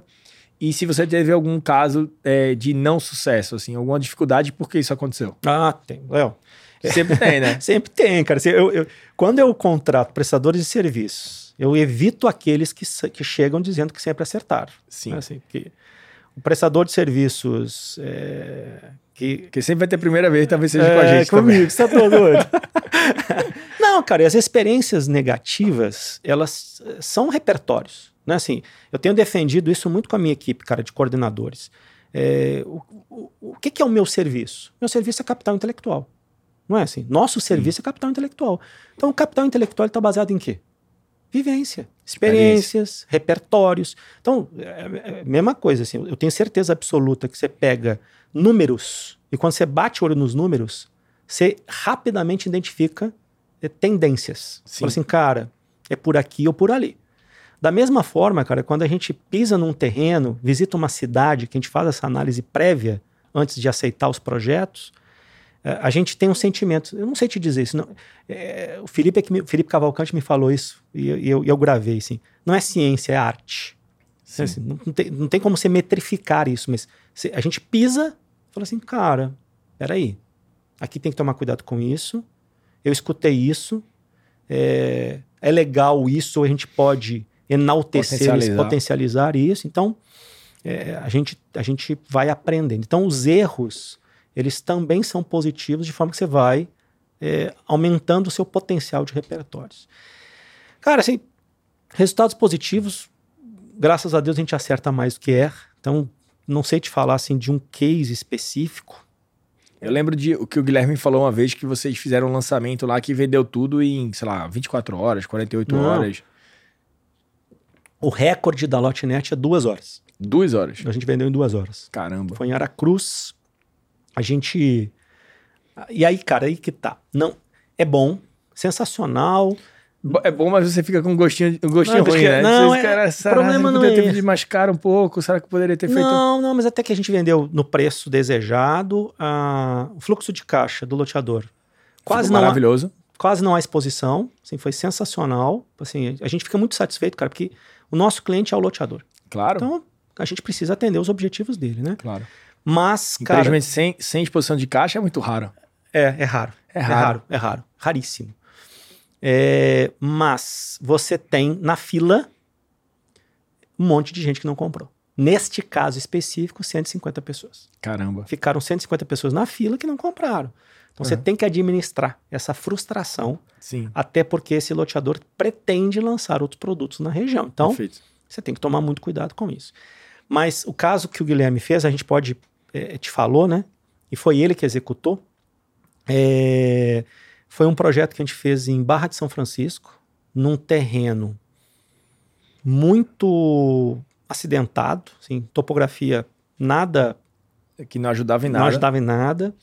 E se você teve algum caso é, de não sucesso, assim, alguma dificuldade, por que isso aconteceu? Ah, tem. Léo. Sempre tem, né? Sempre tem, cara. Eu, eu- quando eu contrato prestadores de serviços, eu evito aqueles que, que chegam dizendo que sempre acertaram. Sim. Assim, que o prestador de serviços é, que. Porque sempre vai ter primeira vez, talvez seja com a É, gente também. comigo, você tá todo doido. Não, cara, e as experiências negativas, elas eh, são repertórios. Né? Assim, eu tenho defendido isso muito com a minha equipe, cara, de coordenadores. É, o, o, o que, que é o meu serviço? Meu serviço é capital intelectual. Não é assim? Nosso serviço é capital intelectual. Então, o capital intelectual está baseado em quê? Vivência, experiências, repertórios. Então, é, é a mesma coisa. Assim, eu tenho certeza absoluta que você pega números e quando você bate o olho nos números, você rapidamente identifica eh, tendências. Sim. Fala assim, cara, é por aqui ou por ali. Da mesma forma, cara, quando a gente pisa num terreno, visita uma cidade, que a gente faz essa análise prévia antes de aceitar os projetos, a gente tem um sentimento. Eu não sei te dizer isso. Não, eh, o Felipe, é que me- Felipe Cavalcante me falou isso e eu, eu, gravei assim. Não é ciência, é arte. Sim. Assim, não, não tem, não tem como você metrificar isso, mas se- a gente pisa e fala assim, cara, peraí, aqui tem que tomar cuidado com isso. Eu escutei isso. É, é legal isso, a gente pode enaltecer, isso, Potencializar. potencializar isso. Então, é, a, gente, a gente vai aprendendo. Então, os erros, eles também são positivos, de forma que você vai é, aumentando o seu potencial de repertórios. Cara, assim, resultados positivos, graças a Deus a gente acerta mais do que erra. Então, não sei te falar assim de um case específico. Eu lembro de o que o Guilherme falou uma vez que vocês fizeram um lançamento lá que vendeu tudo em, sei lá, 24 horas, 48 Não. horas, O recorde da Lotnet é duas horas. duas horas. A gente vendeu em duas horas. Caramba. Foi em Aracruz. A gente. E aí, cara, aí que tá. Não, é bom, sensacional. É bom, mas você fica com um gostinho, um gostinho Não, ruim, né? não, Vocês, é- cara, o será problema não é ter esse. desmascar um pouco? Será que poderia ter feito... Não, não, mas até que a gente vendeu no preço desejado, ah, o fluxo de caixa do loteador. Quase Ficou não, há, maravilhoso. quase não há exposição, assim, foi sensacional. Assim, a gente fica muito satisfeito, cara, porque o nosso cliente é o loteador. Claro, Então, a gente precisa atender os objetivos dele, né? claro. Mas, cara, Empreendimento sem, sem exposição de caixa é muito raro. é, é raro. É É raro. raro, é raro. Raríssimo. É, mas você tem na fila um monte de gente que não comprou. Neste caso específico, 150 pessoas. Caramba. Ficaram 150 pessoas na fila que não compraram. Então você Uhum. tem que administrar essa frustração, Sim. até porque esse loteador pretende lançar outros produtos na região. Então, Perfeito. você tem que tomar muito cuidado com isso. Mas o caso que o Guilherme fez, a gente pode, eh, te falou, né? E foi ele que executou. É, foi um projeto que a gente fez em Barra de São Francisco, num terreno muito acidentado, assim, topografia nada, Que não ajudava em não nada. ajudava em nada,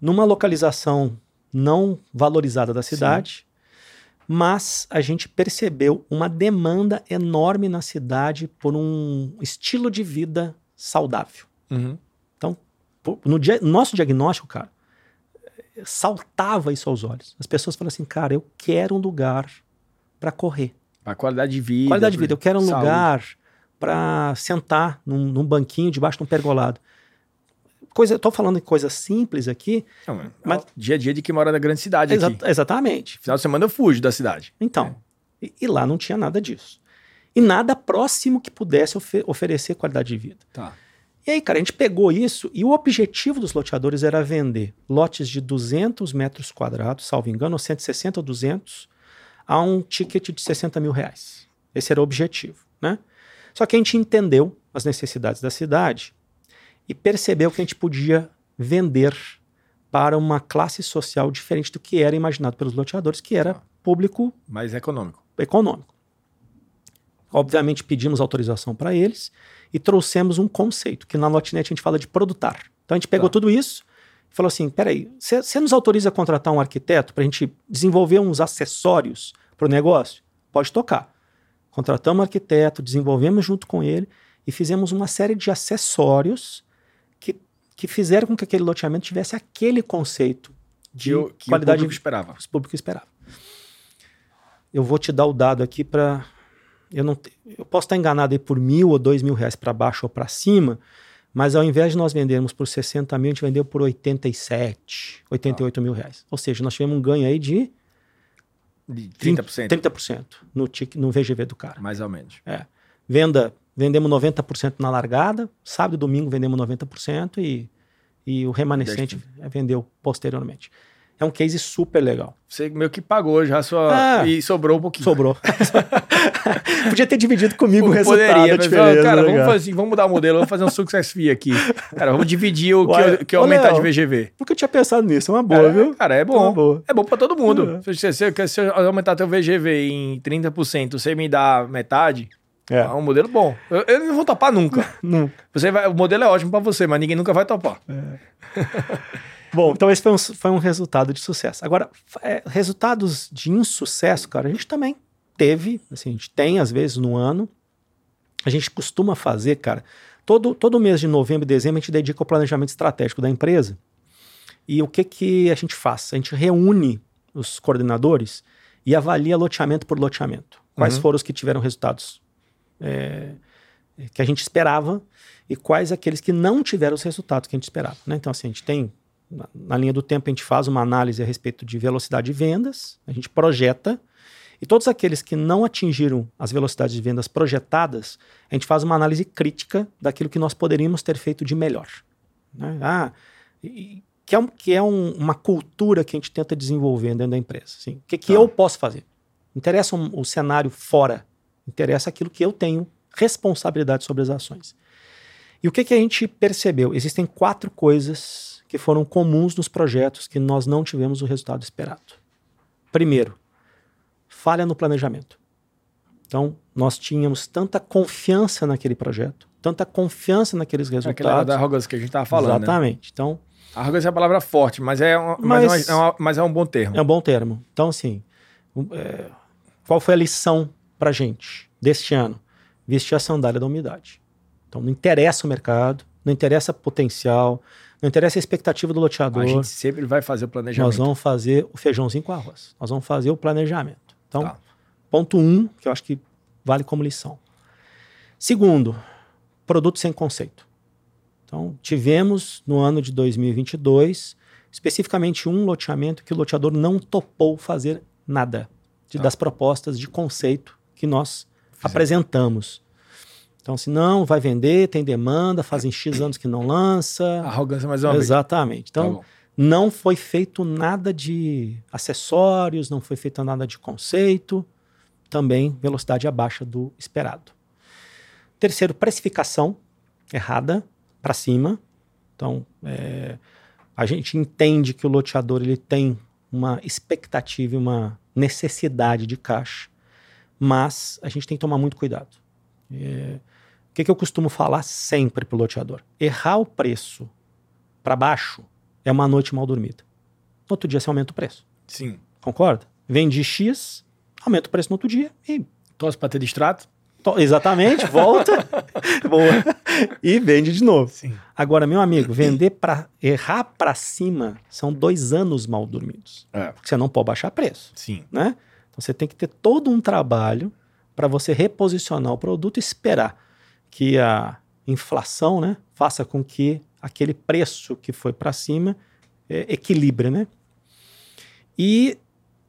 numa localização não valorizada da cidade, mas a gente percebeu uma demanda enorme na cidade por um estilo de vida saudável. Uhum. Pô, No dia- nosso diagnóstico, cara, saltava isso aos olhos. As pessoas falam assim, cara, eu quero um lugar para correr. A qualidade de vida. Qualidade de vida, eu quero um saúde. lugar para sentar num, num banquinho debaixo de um pergolado. Coisa, tô falando de coisa simples aqui. Não, mas... Mas- Dia a dia de quem mora na grande cidade Exa- aqui. exatamente. Final de semana eu fujo da cidade. Então, e, e lá não tinha nada disso. E nada próximo que pudesse ofe- oferecer qualidade de vida. Tá. E aí, cara, a gente pegou isso e o objetivo dos loteadores era vender lotes de 200 metros quadrados, salvo engano, 160 ou 200, a um ticket de 60 mil reais. Esse era o objetivo, né? Só que a gente entendeu as necessidades da cidade e percebeu que a gente podia vender para uma classe social diferente do que era imaginado pelos loteadores, que era público mais econômico. econômico. Obviamente pedimos autorização para eles e trouxemos um conceito, que na Lotinet a gente fala de produtar. Então a gente pegou Tá. tudo isso e falou assim: peraí, você nos autoriza a contratar um arquiteto para a gente desenvolver uns acessórios para o negócio? Pode tocar. Contratamos um arquiteto, desenvolvemos junto com ele e fizemos uma série de acessórios que, fizeram com que aquele loteamento tivesse aquele conceito de o, que qualidade o público esperava. que o público esperava. Eu vou te dar o dado aqui para. Eu, não, eu posso estar enganado aí por mil ou dois mil reais para baixo ou para cima, mas ao invés de nós vendermos por 60 mil, a gente vendeu por 87, 88 mil reais. Ou seja, nós tivemos um ganho aí de De 30%. 30% no, tic, no VGV do cara. Mais ou menos. É. Venda, vendemos 90% na largada, sábado e domingo vendemos 90% e, e o remanescente vendeu posteriormente. É um case super legal. Você meio que pagou já a sua. Ah. e sobrou um pouquinho. Sobrou. Podia ter dividido comigo o resultado. Poderia, mas, diferença, cara, né, vamos fazer assim, vamos mudar o modelo, vamos fazer um success fee aqui. Cara, vamos dividir o que, eu- que ô, aumentar Léo, de VGV. Nunca tinha pensado nisso, é uma boa, viu? Cara, é É bom. boa. É bom pra todo mundo. É. Se, se, se, se eu aumentar teu VGV em 30%, você me dá metade, é, É. um modelo bom. Eu, eu não vou topar nunca. Não. Você vai, o modelo é ótimo pra você, mas ninguém nunca vai topar. Bom, então esse foi um, foi um resultado de sucesso. Agora, é, resultados de insucesso, cara, a gente também teve, assim, a gente tem às vezes no ano. A gente costuma fazer, cara, todo, todo mês de novembro e dezembro a gente dedica ao planejamento estratégico da empresa. E o que, que a gente faz? A gente reúne os coordenadores e avalia loteamento por loteamento. Quais Uhum. foram os que tiveram resultados é, que a gente esperava e quais aqueles que não tiveram os resultados que a gente esperava. né? Então, assim, a gente tem, na, na linha do tempo, a gente faz uma análise a respeito de velocidade de vendas, a gente projeta, e todos aqueles que não atingiram as velocidades de vendas projetadas, a gente faz uma análise crítica daquilo que nós poderíamos ter feito de melhor. né? Ah, e- que é, um- que é um- uma cultura que a gente tenta desenvolver dentro da empresa. Assim, o que, que Tá. eu posso fazer? Interessa um- o cenário fora, interessa aquilo que eu tenho responsabilidade sobre as ações. E o que, que a gente percebeu? Existem quatro coisas que foram comuns nos projetos que nós não tivemos o resultado esperado. Primeiro, falha no planejamento. Então, nós tínhamos tanta confiança naquele projeto, tanta confiança naqueles Aquela resultados. da arrogância que a gente tava falando. Né? Exatamente. Então, Arrogância é uma palavra forte, mas é, um, mas... Mas- é, uma- é uma- mas é um bom termo. É um bom termo. Então, assim, um, é, qual foi a lição pra gente deste ano? Vestir a sandália da umidade. Então, não interessa o mercado, não interessa potencial, não interessa a expectativa do loteador. A gente sempre vai fazer o planejamento. Nós vamos fazer o feijãozinho com arroz. Nós vamos fazer o planejamento. Então, Tá. ponto um, que eu acho que vale como lição. Segundo, produto sem conceito. Então, tivemos no ano de 2022, especificamente um loteamento que o loteador não topou fazer nada de- Tá. das propostas de conceito que nós apresentamos. Então, se não, vai vender, tem demanda, fazem X anos que não lança. Arrogância mais uma vez. Exatamente. Tá Então, bom. não foi feito nada de acessórios, não foi feito nada de conceito, também velocidade abaixo do esperado. Terceiro, precificação errada para cima. Então, é, a gente entende que o loteador ele tem uma expectativa e uma necessidade de caixa, mas a gente tem que tomar muito cuidado. É, o que, que eu costumo falar sempre para o loteador? Errar o preço para baixo é uma noite mal dormida. No outro dia você aumenta o preço. Sim. Concorda? Vende X, aumenta o preço no outro dia e. Torce pra ter distrato? to- Exatamente, volta. boa. E vende de novo. Sim. Agora, meu amigo, vender para errar para cima são dois anos mal dormidos. É. Porque você não pode baixar preço, Sim. né? Você tem que ter todo um trabalho para você reposicionar o produto e esperar que a inflação, né, faça com que aquele preço que foi para cima é, equilibre, né? E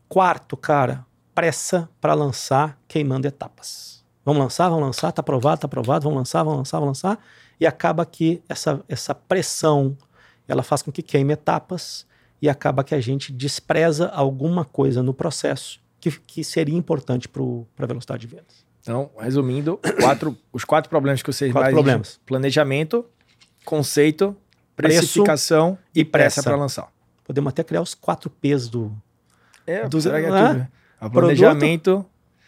quarto, cara, pressa para lançar queimando etapas. Vamos lançar, vamos lançar, tá aprovado, tá aprovado, vamos lançar, vamos lançar, vamos lançar. e acaba que essa, essa pressão ela faz com que queime etapas e acaba que a gente despreza alguma coisa no processo que, que seria importante para a velocidade de vendas. Então, resumindo, quatro, os quatro problemas que vocês Quatro mais problemas. planejamento, conceito, Preço precificação e pressa para lançar. Podemos até criar os quatro P's do É, que é né? né? O planejamento,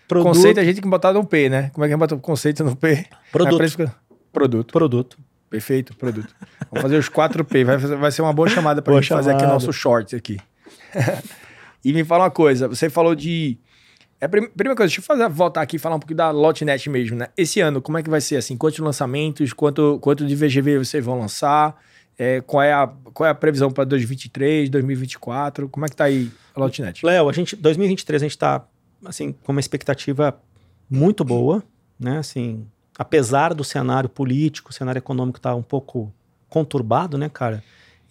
produto. conceito a gente tem que botar no P, né? Como é que a gente bota o conceito no P? Produto. Produto. Produto. Perfeito, produto. Vamos fazer os 4P. Vai, vai ser uma boa chamada para Boa gente fazer aqui nosso shorts aqui. e me fala uma coisa. Você falou de... É, prim- primeira coisa, deixa eu fazer, voltar aqui e falar um pouquinho da Lotnet mesmo, né? Esse ano, como é que vai ser, assim? Quantos lançamentos, quanto, quanto de VGV vocês vão lançar? É, qual, é a, qual é a previsão para 2023, 2024? Como é que tá aí a Lotnet? Léo, a gente 2023 a gente está assim com uma expectativa muito boa, né? Assim, apesar do cenário político, o cenário econômico tá um pouco conturbado, né, cara?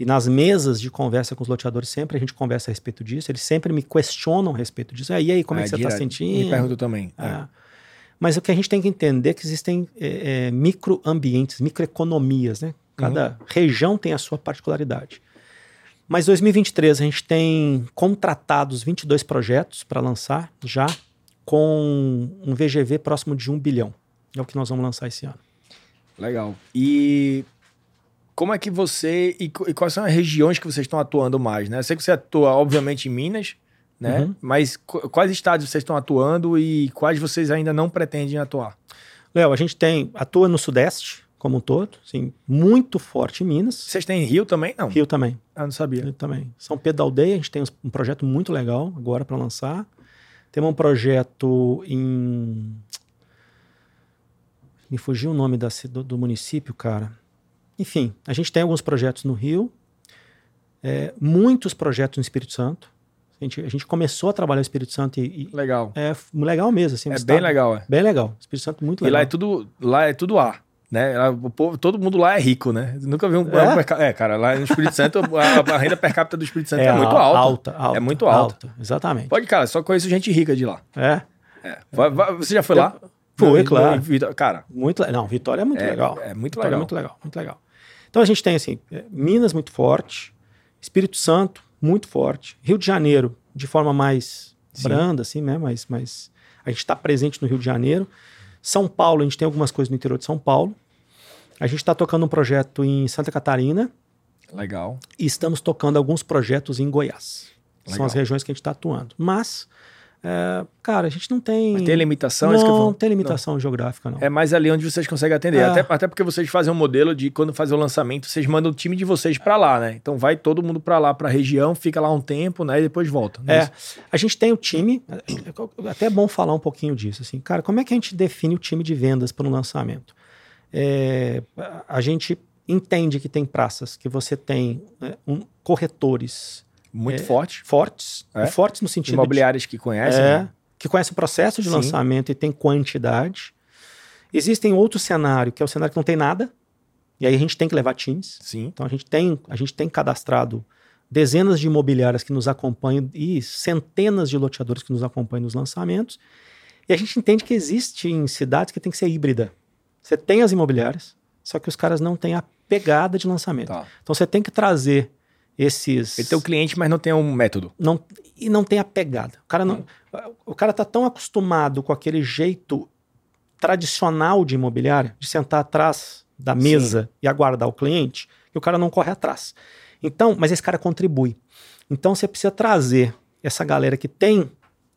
E nas mesas de conversa com os loteadores sempre a gente conversa a respeito disso. Eles sempre me questionam a respeito disso. Ah, e aí, como é, que você está sentindo? Me pergunto também. É. É. Mas o que a gente tem que entender é que existem é, é, microambientes, microeconomias, né? Cada região tem a sua particularidade. Mas 2023 a gente tem contratados 22 projetos para lançar já com um VGV próximo de 1 bilhão. É o que nós vamos lançar esse ano. Legal. E como é que você. E, e quais são as regiões que vocês estão atuando mais, né? Eu sei que você atua, obviamente, em Minas, né? Uhum. Mas qu- quais estados vocês estão atuando e quais vocês ainda não pretendem atuar? Léo, a gente tem atua no Sudeste como um todo, assim, muito forte em Minas. Vocês têm Rio também? Não. Rio também. Ah, não sabia. Rio também. São Pedro da Aldeia, a gente tem um projeto muito legal agora para lançar. Temos um projeto em. Me fugiu o nome da, do, do município, cara. Enfim, a gente tem alguns projetos no Rio, é, muitos projetos no Espírito Santo. A gente, a gente começou a trabalhar no Espírito Santo e, e Legal. é legal mesmo. Assim, É estado bem legal, é. Bem legal. Espírito Santo muito E legal. lá é tudo, lá é tudo ar. Né? O povo, todo mundo lá é rico, né? Nunca vi um. É? É, cara, lá no Espírito Santo, a, a renda per capita do Espírito Santo é, muito al- alta. alta, alta. É muito alta. Exatamente. Pode, cara, só conheço gente rica de lá. É. É. Vai- vai- você já foi lá? Fui, Não, claro. Cara, Muito, não, Vitória é muito É, legal. é muito Vitória legal. É muito legal, muito legal. Então a gente tem assim, é, Minas muito forte, Espírito Santo muito forte, Rio de Janeiro de forma mais Sim. branda, assim, né? Mas, mas a gente está presente no Rio de Janeiro. São Paulo, a gente tem algumas coisas no interior de São Paulo. A gente está tocando um projeto em Santa Catarina legal. e estamos tocando alguns projetos em Goiás. São Legal. as regiões que a gente está atuando. Mas, é, cara, a gente não tem. Mas tem limitação? não, que eu falo? tem limitação geográfica, não. É mais ali onde vocês conseguem atender. É. Até, até porque vocês fazem um modelo de quando fazer o lançamento, vocês mandam o time de vocês pra lá, né? Então vai todo mundo pra lá, pra região, fica lá um tempo, né? E depois volta. não É, a gente tem o time, é até é bom falar um pouquinho disso, assim, cara, como é que a gente define o time de vendas para um lançamento? É, a gente entende que tem praças que você tem é, um- corretores Muito é, forte. fortes, É. fortes no sentido Imobiliários que de, conhecem. é, né? que conhecem o processo de Sim. lançamento e tem quantidade. Existem outro cenário, que é o cenário que não tem nada, e aí a gente tem que levar times. Sim. Então a gente tem, a gente tem cadastrado dezenas de imobiliárias que nos acompanham e centenas de loteadores que nos acompanham nos lançamentos. E a gente entende que existe em cidades que tem que ser híbrida. Você tem as imobiliárias, só que os caras não têm a pegada de lançamento. Tá. Então você tem que trazer esses Ele tem o cliente, mas não tem um método. não e não tem a pegada. O cara não, o cara tá tão acostumado com aquele jeito tradicional de imobiliária, de sentar atrás da mesa e aguardar o cliente, que o cara não corre atrás. Então, mas esse cara contribui. Então você precisa trazer essa galera que tem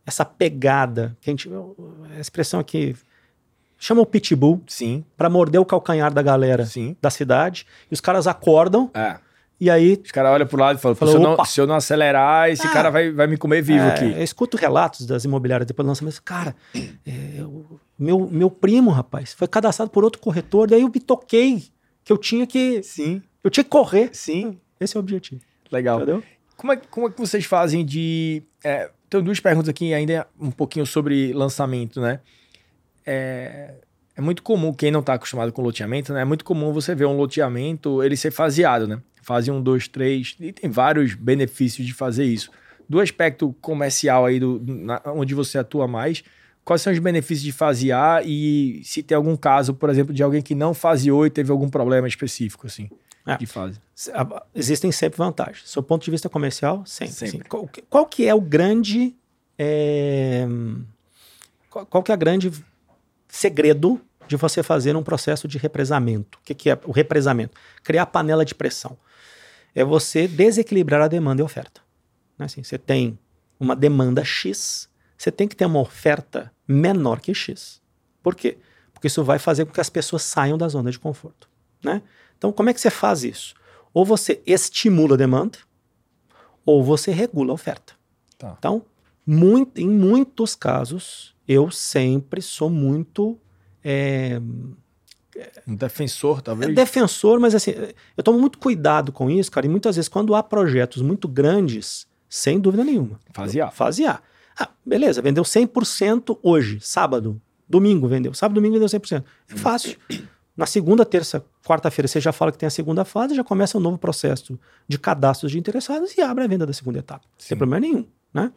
essa pegada, que a gente a expressão aqui chama o pitbull Sim, para morder o calcanhar da galera sim. da cidade, e os caras acordam É. e aí Os caras olham pro lado e falam, "Pô, Falou, se, eu não, se eu não acelerar, esse Ah. cara vai, vai me comer vivo É, aqui. Eu escuto relatos das imobiliárias depois do lançamento. Cara, é, o meu, meu primo, rapaz, foi cadastrado por outro corretor, daí eu me toquei que eu tinha que. Sim, Eu tinha que correr. sim. Esse é o objetivo. Legal. Entendeu? Como é, como é que vocês fazem de. É, tenho duas perguntas aqui ainda um pouquinho sobre lançamento, né? É, é muito comum, quem não está acostumado com loteamento, né? É muito comum você ver um loteamento ele ser faseado, né? Fase 1, 2, 3, e tem vários benefícios de fazer isso. Do aspecto comercial aí, do, na- onde você atua mais, quais são os benefícios de fasear e se tem algum caso, por exemplo, de alguém que não faseou e teve algum problema específico, assim, É. de fase. Existem sempre vantagens. Do ponto de vista comercial, sempre. Sempre. Assim, qual, que- qual que é o grande. é, qual, qual que é o grande segredo de você fazer um processo de represamento? O que, que é o represamento? Criar panela de pressão. É você desequilibrar a demanda e a oferta. Né? Assim, você tem uma demanda X, você tem que ter uma oferta menor que X. Por quê? Porque isso vai fazer com que as pessoas saiam da zona de conforto. Né? Então, como é que você faz isso? Ou você estimula a demanda, ou você regula a oferta. Tá. Então, muito, em muitos casos, eu sempre sou muito é, Um defensor, talvez? defensor, mas assim, eu tomo muito cuidado com isso, cara, e muitas vezes quando há projetos muito grandes, sem dúvida nenhuma. Fasear. Fasear. Ah, beleza, vendeu 100% hoje, sábado, domingo vendeu. Sábado, domingo vendeu 100%. É fácil. Na segunda, terça, quarta-feira, você já fala que tem a segunda fase, já começa um novo processo de cadastros de interessados e abre a venda da segunda etapa. Sim. Sem problema nenhum, né?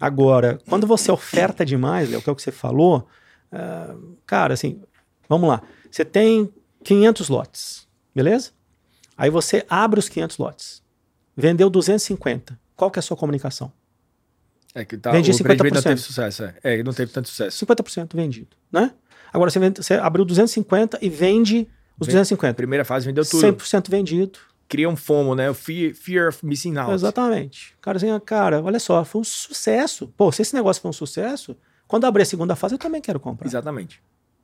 Agora, quando você oferta demais, Léo, que é o que você falou, ah, cara, assim, vamos lá. Você tem 500 lotes, beleza? Aí você abre os 500 lotes. Vendeu 250. Qual que é a sua comunicação? É que tá, Vendi o empreendimento não 50%. teve sucesso. É, é não teve tanto sucesso. 50% vendido, né? Agora você, vende- você abriu 250 e vende os Vende. 250. Primeira fase vendeu tudo. 100% vendido. Cria um FOMO, né? O fear, fear of missing out. Exatamente. Cara, assim, cara, olha só, foi um sucesso. Pô, se esse negócio foi um sucesso, quando abrir a segunda fase, eu também quero comprar. Exatamente.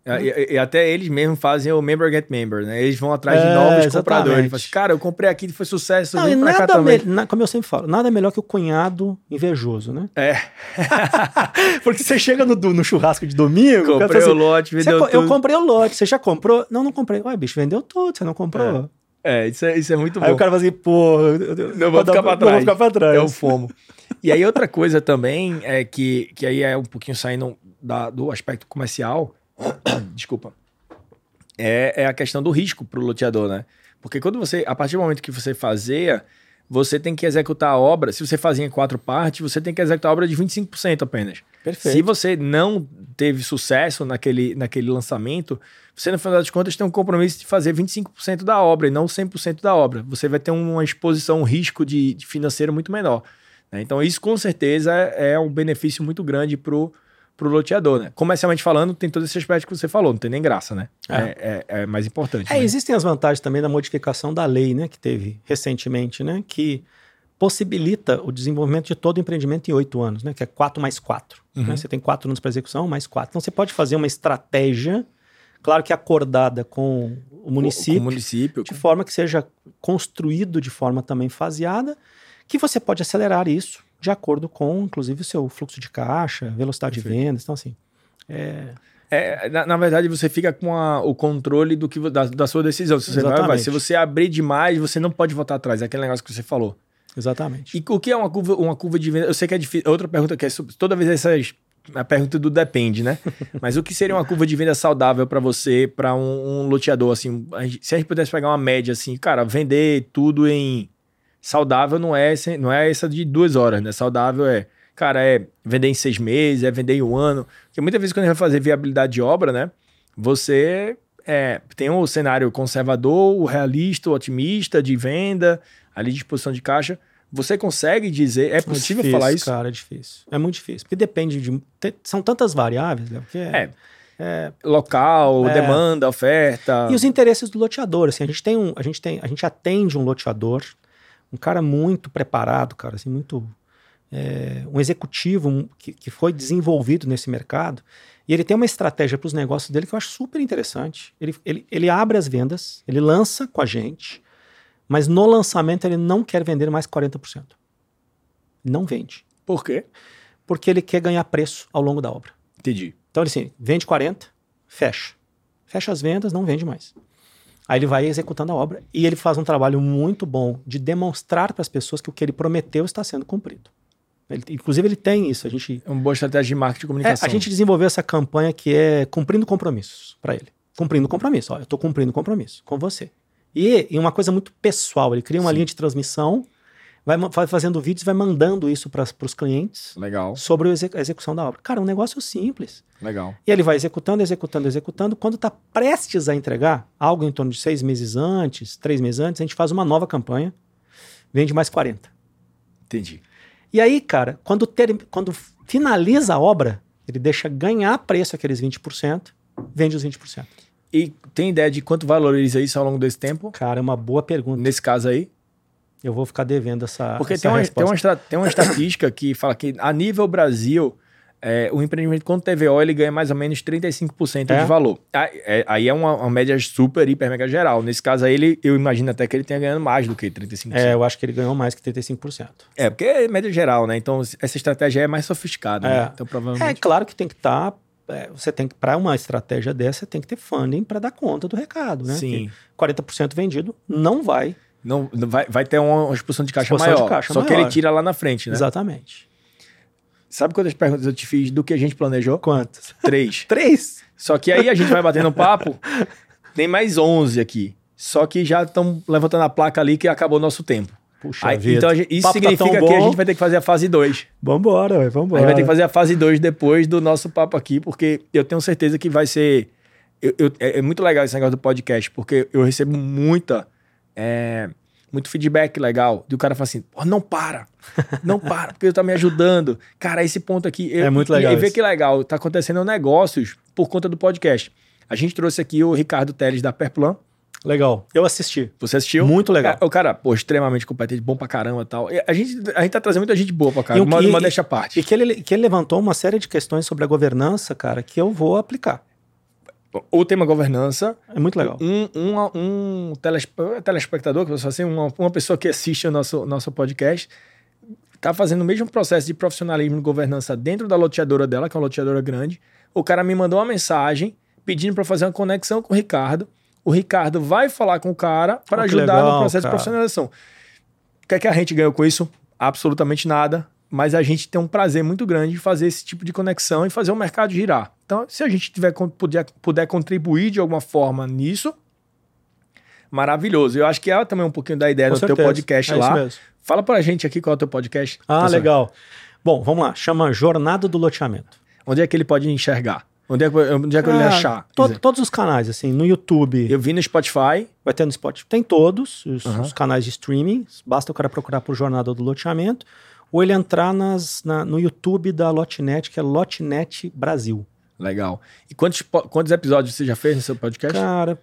E, e- e até eles mesmos fazem o member get member, né? Eles vão atrás de É, novos exatamente. compradores. Assim, cara, eu comprei aqui, foi sucesso, Não, pra nada também. me- na- como eu sempre falo, nada melhor que o cunhado invejoso, né? É, Porque você chega no, no churrasco de domingo, comprei fala o assim, lote, "Você vendeu co- tudo. Eu comprei o lote, você já comprou? Não, não comprei. Ué, bicho, vendeu tudo, você não comprou. É, isso é, isso é muito Aí bom. o cara fala assim, pô, eu- eu- Não vou dar- ficar pra Não trás. vou ficar pra trás. É o FOMO. E aí outra coisa também é que, que aí é um pouquinho saindo da- do aspecto comercial, desculpa, é, é a questão do risco pro loteador, né? Porque quando você, a partir do momento que você fazeia, você tem que executar a obra, se você fazia em quatro partes, você tem que executar a obra de 25% apenas. Perfeito. Se você não teve sucesso naquele, naquele lançamento, você, no final das contas, tem um compromisso de fazer 25% da obra e não 100% da obra. Você vai ter uma exposição, um risco de, de financeiro muito menor. Né? Então, isso com certeza é, é um benefício muito grande pro, pro loteador. Né? Comercialmente falando, tem todo esse aspecto que você falou, não tem nem graça, né? É. É, é- é mais importante. É, né? existem as vantagens também da modificação da lei, né, que teve recentemente, né, que possibilita o desenvolvimento de todo o empreendimento em oito anos, né, que é 4 mais 4. Uhum. Né, você tem quatro anos para execução, mais quatro. Então você pode fazer uma estratégia, claro que acordada com o município, Com o município. de forma que seja construído de forma também faseada, que você pode acelerar isso de acordo com, inclusive, o seu fluxo de caixa, velocidade de Perfeito. vendas. Então, assim, é, É, na, na verdade, você fica com a- o controle do que, da, da sua decisão. Se você, vai, vai. Se você abrir demais, você não pode voltar atrás. É aquele negócio que você falou. exatamente. E o que é uma curva, uma curva de venda? Eu sei que é difícil. Outra pergunta que é toda vez essas a pergunta do depende, né? Mas o que seria uma curva de venda saudável para você, para um, um loteador assim? se a gente pudesse pegar uma média assim, cara, vender tudo em saudável não é esse- não é essa de duas horas, né? Saudável é, cara, é vender em seis meses, é vender em um ano. Porque muitas vezes quando a gente vai fazer viabilidade de obra, né? Você é, tem o cenário conservador, o realista, o otimista de venda, ali de disposição de caixa. Você consegue dizer, é possível difícil, falar isso? Cara, é difícil. É muito difícil. Porque depende de. são tantas variáveis, Léo, que é. É, local, É. demanda, oferta. E os interesses do loteador. Assim, a gente tem um. A gente tem. A gente atende um loteador, um cara muito preparado, cara, assim, muito. é, um executivo que, que foi desenvolvido nesse mercado. E ele tem uma estratégia para os negócios dele que eu acho super interessante. Ele, ele, ele abre as vendas, ele lança com a gente, mas no lançamento ele não quer vender mais 40%. Não vende. Por quê? Porque ele quer ganhar preço ao longo da obra. Entendi. Então ele assim, vende 40, fecha. Fecha as vendas, não vende mais. Aí ele vai executando a obra e ele faz um trabalho muito bom de demonstrar para as pessoas que o que ele prometeu está sendo cumprido. Ele- inclusive ele tem isso. A gente, É uma boa estratégia de marketing e é, comunicação. a gente desenvolveu essa campanha que é cumprindo compromissos para ele. Cumprindo compromisso. Ó, eu estou cumprindo compromisso com você. E, e uma coisa muito pessoal, ele cria uma Sim. linha de transmissão vai, fazendo vídeos, vai mandando isso para os clientes Legal, sobre a execução da obra. Cara, um negócio simples. legal. E ele vai executando, executando, executando. Quando está prestes a entregar, algo em torno de seis meses antes, três meses antes, a gente faz uma nova campanha, vende mais 40. Entendi. E aí, cara, quando, ter, quando finaliza a obra, ele deixa ganhar preço aqueles 20%, vende os 20%. E tem ideia de quanto valoriza isso ao longo desse tempo? Cara, é uma boa pergunta. Nesse caso aí? Eu vou ficar devendo essa. Porque essa tem uma, tem, uma, tem uma estatística que fala que a nível Brasil, é, o empreendimento com TVO ele ganha mais ou menos 35% É? de valor. Aí é, aí é uma, uma média super, hiper, mega geral. Nesse caso aí, ele, eu imagino até que ele tenha ganhando mais do que 35%. É, eu acho que ele ganhou mais que 35%. É, porque é média geral, né? Então essa estratégia é mais sofisticada. É. Né? Então É provavelmente. claro que tem que estar. você tem que, para uma estratégia dessa, você tem que ter funding para dar conta do recado, né? Sim. Porque 40% vendido não vai. Não, vai, vai ter uma, expulsão de caixa Expulsão de maior. caixa só que maior. ele tira lá na frente, né? Exatamente. Sabe quantas perguntas eu te fiz do que a gente planejou? Quantas? Três. Três? Só que aí a gente vai batendo papo, tem mais 11 aqui. Só que já estão levantando a placa ali que acabou o nosso tempo. Puxa Aí, vida. então a gente- isso Papo tá significa tão que a gente vai ter que fazer a fase 2. Vambora, ué, A vambora. gente vai ter que fazer a fase 2 depois do nosso papo aqui, porque eu tenho certeza que vai ser. eu- eu- é, é muito legal esse negócio do podcast, porque eu recebo muita. É, muito feedback legal. E o cara fala assim: "Pô, não para, não para, porque tá me ajudando. Cara, esse ponto aqui. eu- É muito legal E vê que legal, tá acontecendo negócios por conta do podcast. A gente trouxe aqui o Ricardo Teles da Perplan. Legal. Eu assisti. Você assistiu? Muito legal. O cara, pô, extremamente competente, bom pra caramba e tal. A gente, a gente tá trazendo muita gente boa pra cá, E o uma, uma deixa parte. E que ele, que ele levantou uma série de questões sobre a governança, cara, que eu vou aplicar. O tema governança, É muito legal. um, um, um telespe- telespectador, que você assim, uma, uma pessoa que assiste o nosso, nosso podcast, tá fazendo o mesmo processo de profissionalismo de governança dentro da loteadora dela, que é uma loteadora grande. O cara me mandou uma mensagem pedindo para fazer uma conexão com o Ricardo. O Ricardo vai falar com o cara para Oh, ajudar legal, no processo cara. de profissionalização. O que é que a gente ganhou com isso? Absolutamente nada. Mas a gente tem um prazer muito grande de fazer esse tipo de conexão e fazer o mercado girar. Então, se a gente tiver, puder, puder contribuir de alguma forma nisso, maravilhoso. Eu acho que é também um pouquinho da ideia Com do teu certeza. podcast É isso lá. mesmo. Fala pra gente aqui qual é o teu podcast. Ah, pessoal. legal. Bom, vamos lá. Chama Jornada do Loteamento. Onde é que ele pode enxergar? Onde é que, onde é que ele Ah, achar? Quer to- todos os canais, assim, no YouTube, eu vi no Spotify. vai ter no Spotify. Tem todos os, os canais de streaming. Basta o cara procurar por Jornada do Loteamento. Ou ele entrar nas, na- no YouTube da Lotnet, que é Lotnet Brasil. Legal. E quantos, quantos episódios você já fez no seu podcast? Cara,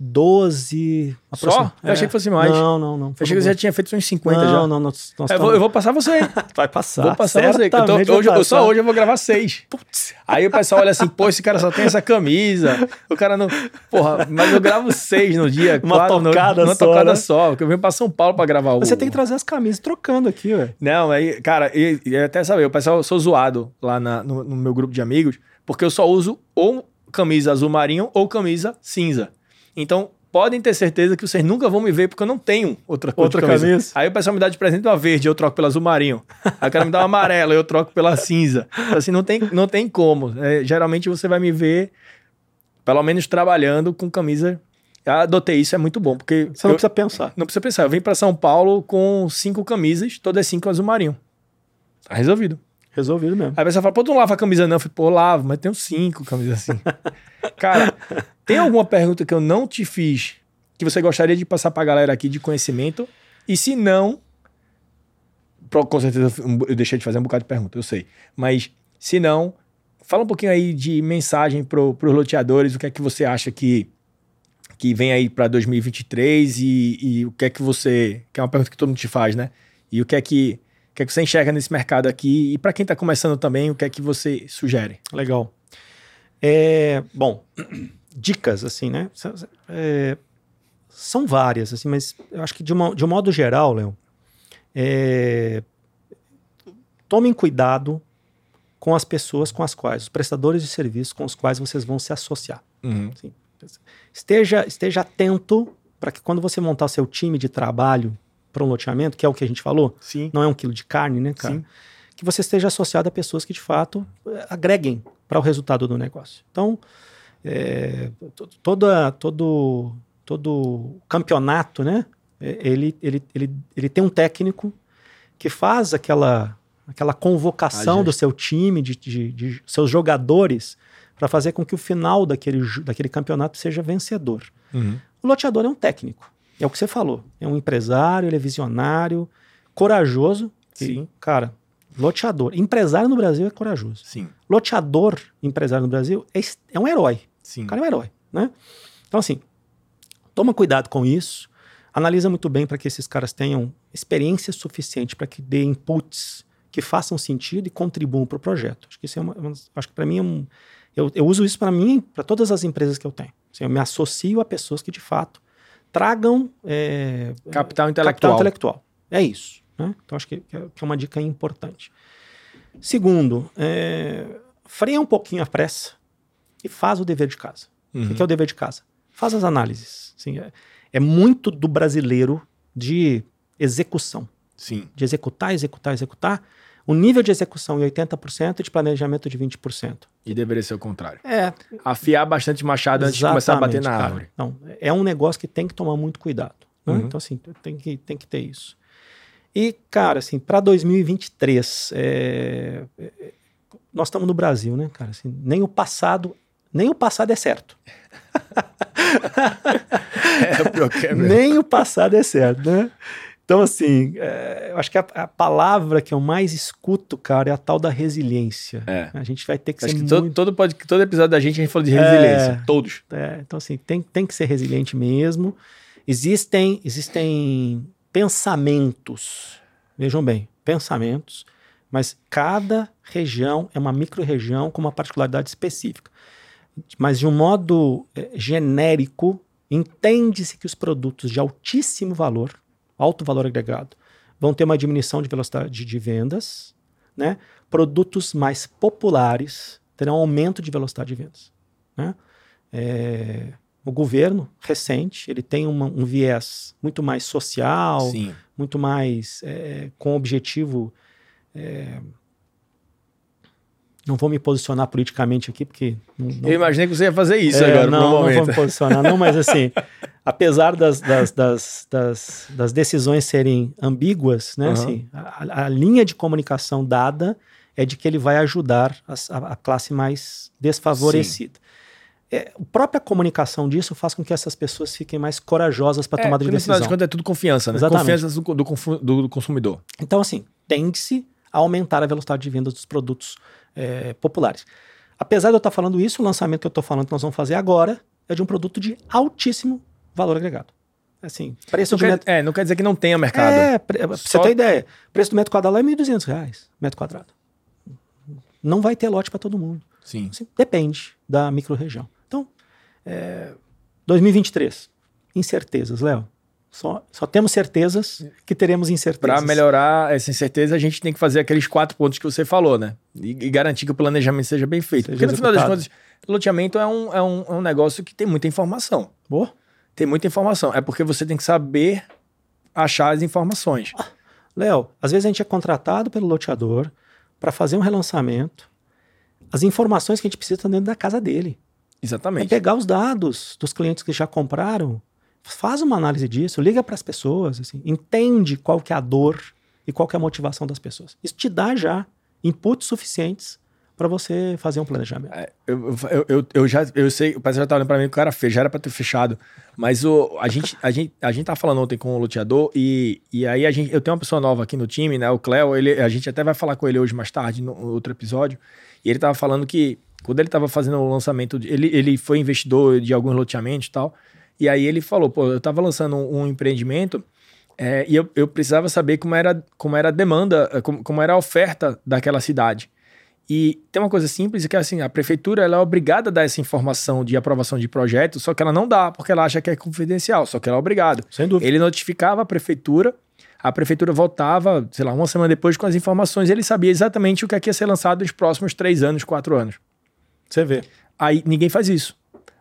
12. Só? aproxima- Eu achei que fosse mais. Não, não, não. eu achei que você já tinha feito uns 50 não, já. não, nós, nós eu, vou, eu vou passar você. Vai passar. vou passar você. vai hoje, eu- só passar. hoje eu vou gravar seis. Putz. Aí o pessoal olha assim, pô, esse cara só tem essa camisa. O cara não. Porra, mas eu gravo seis no dia. Uma quatro no- tocada uma só, tocada né? só. Porque eu venho pra São Paulo pra gravar o. Você tem que trazer as camisas trocando aqui, velho. Não, aí, cara, e, e até saber, o pessoal, eu sou zoado lá na- no, no meu grupo de amigos, porque eu só uso ou camisa azul marinho ou camisa cinza. Então, podem ter certeza que vocês nunca vão me ver, porque eu não tenho outra Outra camisa. Aí o pessoal me dá de presente uma verde, eu troco pela azul marinho. Aí o cara me dá uma amarela, eu troco pela cinza. Então, assim, não tem, não tem como. É, geralmente você vai me ver, pelo menos trabalhando com camisa. Eu adotei isso, é muito bom, porque Você não eu- precisa pensar. não precisa pensar. Eu vim pra São Paulo com cinco camisas, todas cinco azul marinho. Tá resolvido. Resolvido mesmo. Aí a pessoa fala, pô, tu não lava a camisa não? Eu falei, pô, lavo, mas tenho cinco camisas assim. Cara, tem alguma pergunta que eu não te fiz que você gostaria de passar pra galera aqui de conhecimento? E se não, com certeza eu deixei de fazer um bocado de pergunta, eu sei. Mas se não, fala um pouquinho aí de mensagem pro, pros loteadores, o que é que você acha que que vem aí para 2023 e, e o que é que você, que é uma pergunta que todo mundo te faz, né? E o que é que, que é que você enxerga nesse mercado aqui e para quem tá começando também, o que é que você sugere? Legal. É, bom, dicas, assim, né? É, são várias, assim, mas eu acho que de, uma, de um modo geral, Léo, é, tomem cuidado com as pessoas com as quais, os prestadores de serviços com os quais vocês vão se associar. Esteja, esteja atento para que quando você montar seu time de trabalho para um loteamento, que é o que a gente falou, Sim. não é um quilo de carne, né, cara? Sim. Que você esteja associado a pessoas que de fato eh, agreguem para o resultado do negócio. Então, é, to- toda, todo, todo campeonato, né? É, ele, ele, ele, ele tem um técnico que faz aquela, aquela convocação do seu time, de, de, de seus jogadores, para fazer com que o final daquele, daquele campeonato seja vencedor. Uhum. O loteador é um técnico. É o que você falou. É um empresário, ele é visionário, corajoso. Sim. E, cara, loteador. Empresário no Brasil é corajoso. Sim. Loteador, empresário no Brasil, é, é um herói. Sim. O cara é um herói, né? Então, assim, toma cuidado com isso. Analisa muito bem para que esses caras tenham experiência suficiente para que dê inputs que façam sentido e contribuam para o projeto. Acho que isso é uma, uma- acho que para mim é um, eu, eu uso isso para mim, para todas as empresas que eu tenho. Assim, eu me associo a pessoas que de fato tragam é, Capital capital intelectual. intelectual. É isso. Né? Então acho que, que é que é uma dica importante. Segundo, é, freia um pouquinho a pressa e faz o dever de casa. Uhum. O que é o dever de casa? Faz as análises. Assim, é, é muito do brasileiro de execução, Sim. de executar, executar, executar. O nível de execução em 80% e de planejamento de 20%. E deveria ser o contrário. É, Afiar bastante machado antes de começar a bater na cara. árvore. Não, é um negócio que tem que tomar muito cuidado. né? Uhum. Então, assim, tem que, tem que ter isso. E, cara, assim, para 2023, é, é, nós estamos no Brasil, né, cara? Assim, nem o passado, nem o passado é certo. É, é nem o passado é certo, né? Então, assim, é, eu acho que a, a palavra que eu mais escuto, cara, é a tal da resiliência. É. A gente vai ter que Acho ser que todo, muito... todo, pod- todo episódio da gente a gente falou de resiliência. É. Todos. É, então, assim, tem, tem que ser resiliente mesmo. Existem, existem pensamentos, vejam bem, pensamentos, mas cada região é uma micro-região com uma particularidade específica. Mas, de um modo eh, genérico, entende-se que os produtos de altíssimo valor, alto valor agregado, vão ter uma diminuição de velocidade de vendas, né? Produtos mais populares terão aumento de velocidade de vendas, né? É, o governo recente ele tem uma- um viés muito mais social, Sim. muito mais é, com objetivo. é, não vou me posicionar politicamente aqui porque não, não- Eu imaginei que você ia fazer isso é, agora, não, não vou me posicionar, não, mas assim, apesar das, das, das, das, das decisões serem ambíguas, né? Aham. Assim, a, a linha de comunicação dada é de que ele vai ajudar a, a classe mais desfavorecida. É, a própria comunicação disso faz com que essas pessoas fiquem mais corajosas para É, tomada de porque no final decisão. de contas é tudo confiança, né? Exatamente. Confiança do, do do- do consumidor. Então, assim, tende-se a aumentar a velocidade de vendas dos produtos é, populares. Apesar de eu estar falando isso, o lançamento que eu estou falando que nós vamos fazer agora é de um produto de altíssimo valor agregado. Assim, preço Não de quer, metro... é, não quer dizer que não tenha mercado. É, pra você Só- ter ideia, preço do metro quadrado lá é 1.200 reais, metro quadrado. Não vai ter lote para todo mundo. Sim. Assim, depende da microrregião. Então, é, 2023, incertezas, Léo. Só, só temos certezas que teremos incertezas. Para melhorar essa incerteza, a gente tem que fazer aqueles quatro pontos que você falou, né? E, e garantir que o planejamento seja bem feito. Seja Porque no final das executado. contas, loteamento é um, é, um, é um negócio que tem muita informação. Boa. Tem muita informação. É porque você tem que saber achar as informações. Léo, às vezes a gente é contratado pelo loteador para fazer um relançamento. As informações que a gente precisa estão dentro da casa dele. É Exatamente. pegar os dados dos clientes que já compraram, faz uma análise disso, liga para as pessoas, assim, entende qual que é a dor e qual que é a motivação das pessoas. Isso te dá já inputs suficientes para você fazer um planejamento. Eu, eu, eu, eu já eu sei, o parceiro já tá olhando pra mim que o cara fez, já era pra ter fechado. Mas o, a, gente, a, gente, a gente tá falando ontem com o loteador e, e aí a gente, eu tenho uma pessoa nova aqui no time, né? O Cléo, ele, a gente até vai falar com ele hoje mais tarde, no outro episódio. E ele tava falando que quando ele tava fazendo o lançamento, ele, ele foi investidor de alguns loteamentos e tal. E aí ele falou, pô, eu tava lançando um, um empreendimento é, e eu, eu precisava saber como era, como era a demanda, eh, como, como era a oferta daquela cidade. E tem uma coisa simples que é assim, a prefeitura ela é obrigada a dar essa informação de aprovação de projeto, só que ela não dá porque ela acha que é confidencial, só que ela é obrigada. Sem dúvida. Ele notificava a prefeitura, a prefeitura voltava, sei lá, uma semana depois com as informações, e ele sabia exatamente o que é que ia ser lançado nos próximos três anos, quatro anos. Você vê. Aí ninguém faz isso.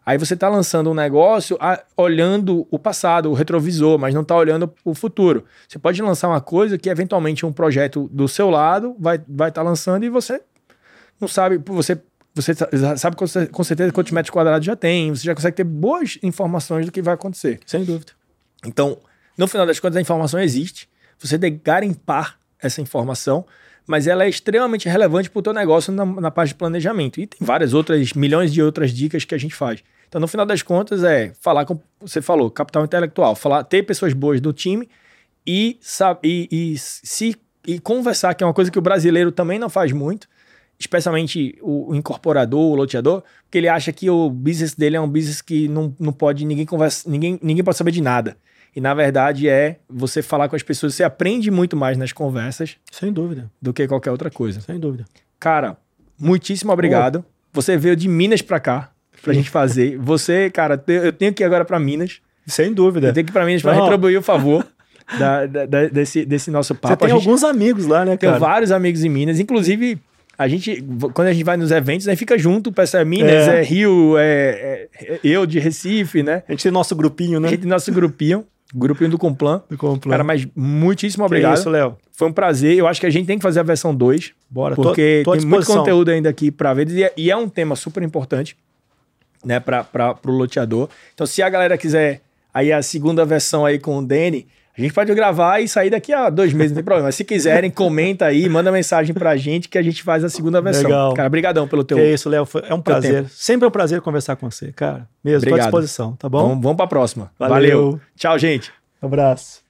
Aí você está lançando um negócio ah, olhando o passado, o retrovisor, mas não está olhando o futuro. Você pode lançar uma coisa que eventualmente um projeto do seu lado vai estar vai tá lançando e você não sabe, você, você sabe com certeza quantos metros quadrados já tem, você já consegue ter boas informações do que vai acontecer. Sem dúvida. Então, No final das contas, a informação existe. Você tem que garimpar essa informação, mas ela é extremamente relevante para o teu negócio na, na parte de planejamento. E tem várias outras, milhões de outras dicas que a gente faz. Então, no final das contas, é falar com. Você falou, capital intelectual, falar, ter pessoas boas do time e, sabe, e, e se e conversar, que é uma coisa que o brasileiro também não faz muito, especialmente o, o, incorporador, o loteador, porque ele acha que o business dele é um business que não, não pode, ninguém conversa, ninguém, ninguém pode saber de nada. E na verdade é você falar com as pessoas, você aprende muito mais nas conversas. Sem dúvida. Do que qualquer outra coisa. Sem dúvida. Cara, muitíssimo obrigado. Você veio de Minas para cá pra gente fazer. Você, cara, eu tenho que ir agora para Minas. Sem dúvida. Eu tenho que ir pra Minas pra retribuir o favor. Da, da, desse, desse nosso papo. Você tem gente, alguns amigos lá, né, cara? Tenho vários amigos em Minas. Inclusive, a gente, quando a gente vai nos eventos, a gente fica junto, peça Minas, é, é Rio, é, é, eu de Recife, né? A gente tem nosso grupinho, né? A gente tem nosso grupinho, grupinho do Complan. Do Complan. Cara, mas muitíssimo obrigado. Que isso, Léo. Foi um prazer. Eu acho que a gente tem que fazer a versão 2. Bora, Porque tô, tô tem muito conteúdo ainda aqui para ver. E é, e é um tema super importante né, para o loteador. Então, se a galera quiser aí a segunda versão aí com o Dani, a gente pode gravar e sair daqui a dois meses, não tem problema. Mas se quiserem, comenta aí, manda mensagem pra gente que a gente faz a segunda versão. Legal. Cara, brigadão pelo teu Que é isso, Léo. É um prazer. Sempre é um prazer conversar com você, cara. Mesmo, Obrigado. à disposição, tá bom? Vamos, vamos pra próxima. Valeu. Valeu. Tchau, gente. Um abraço.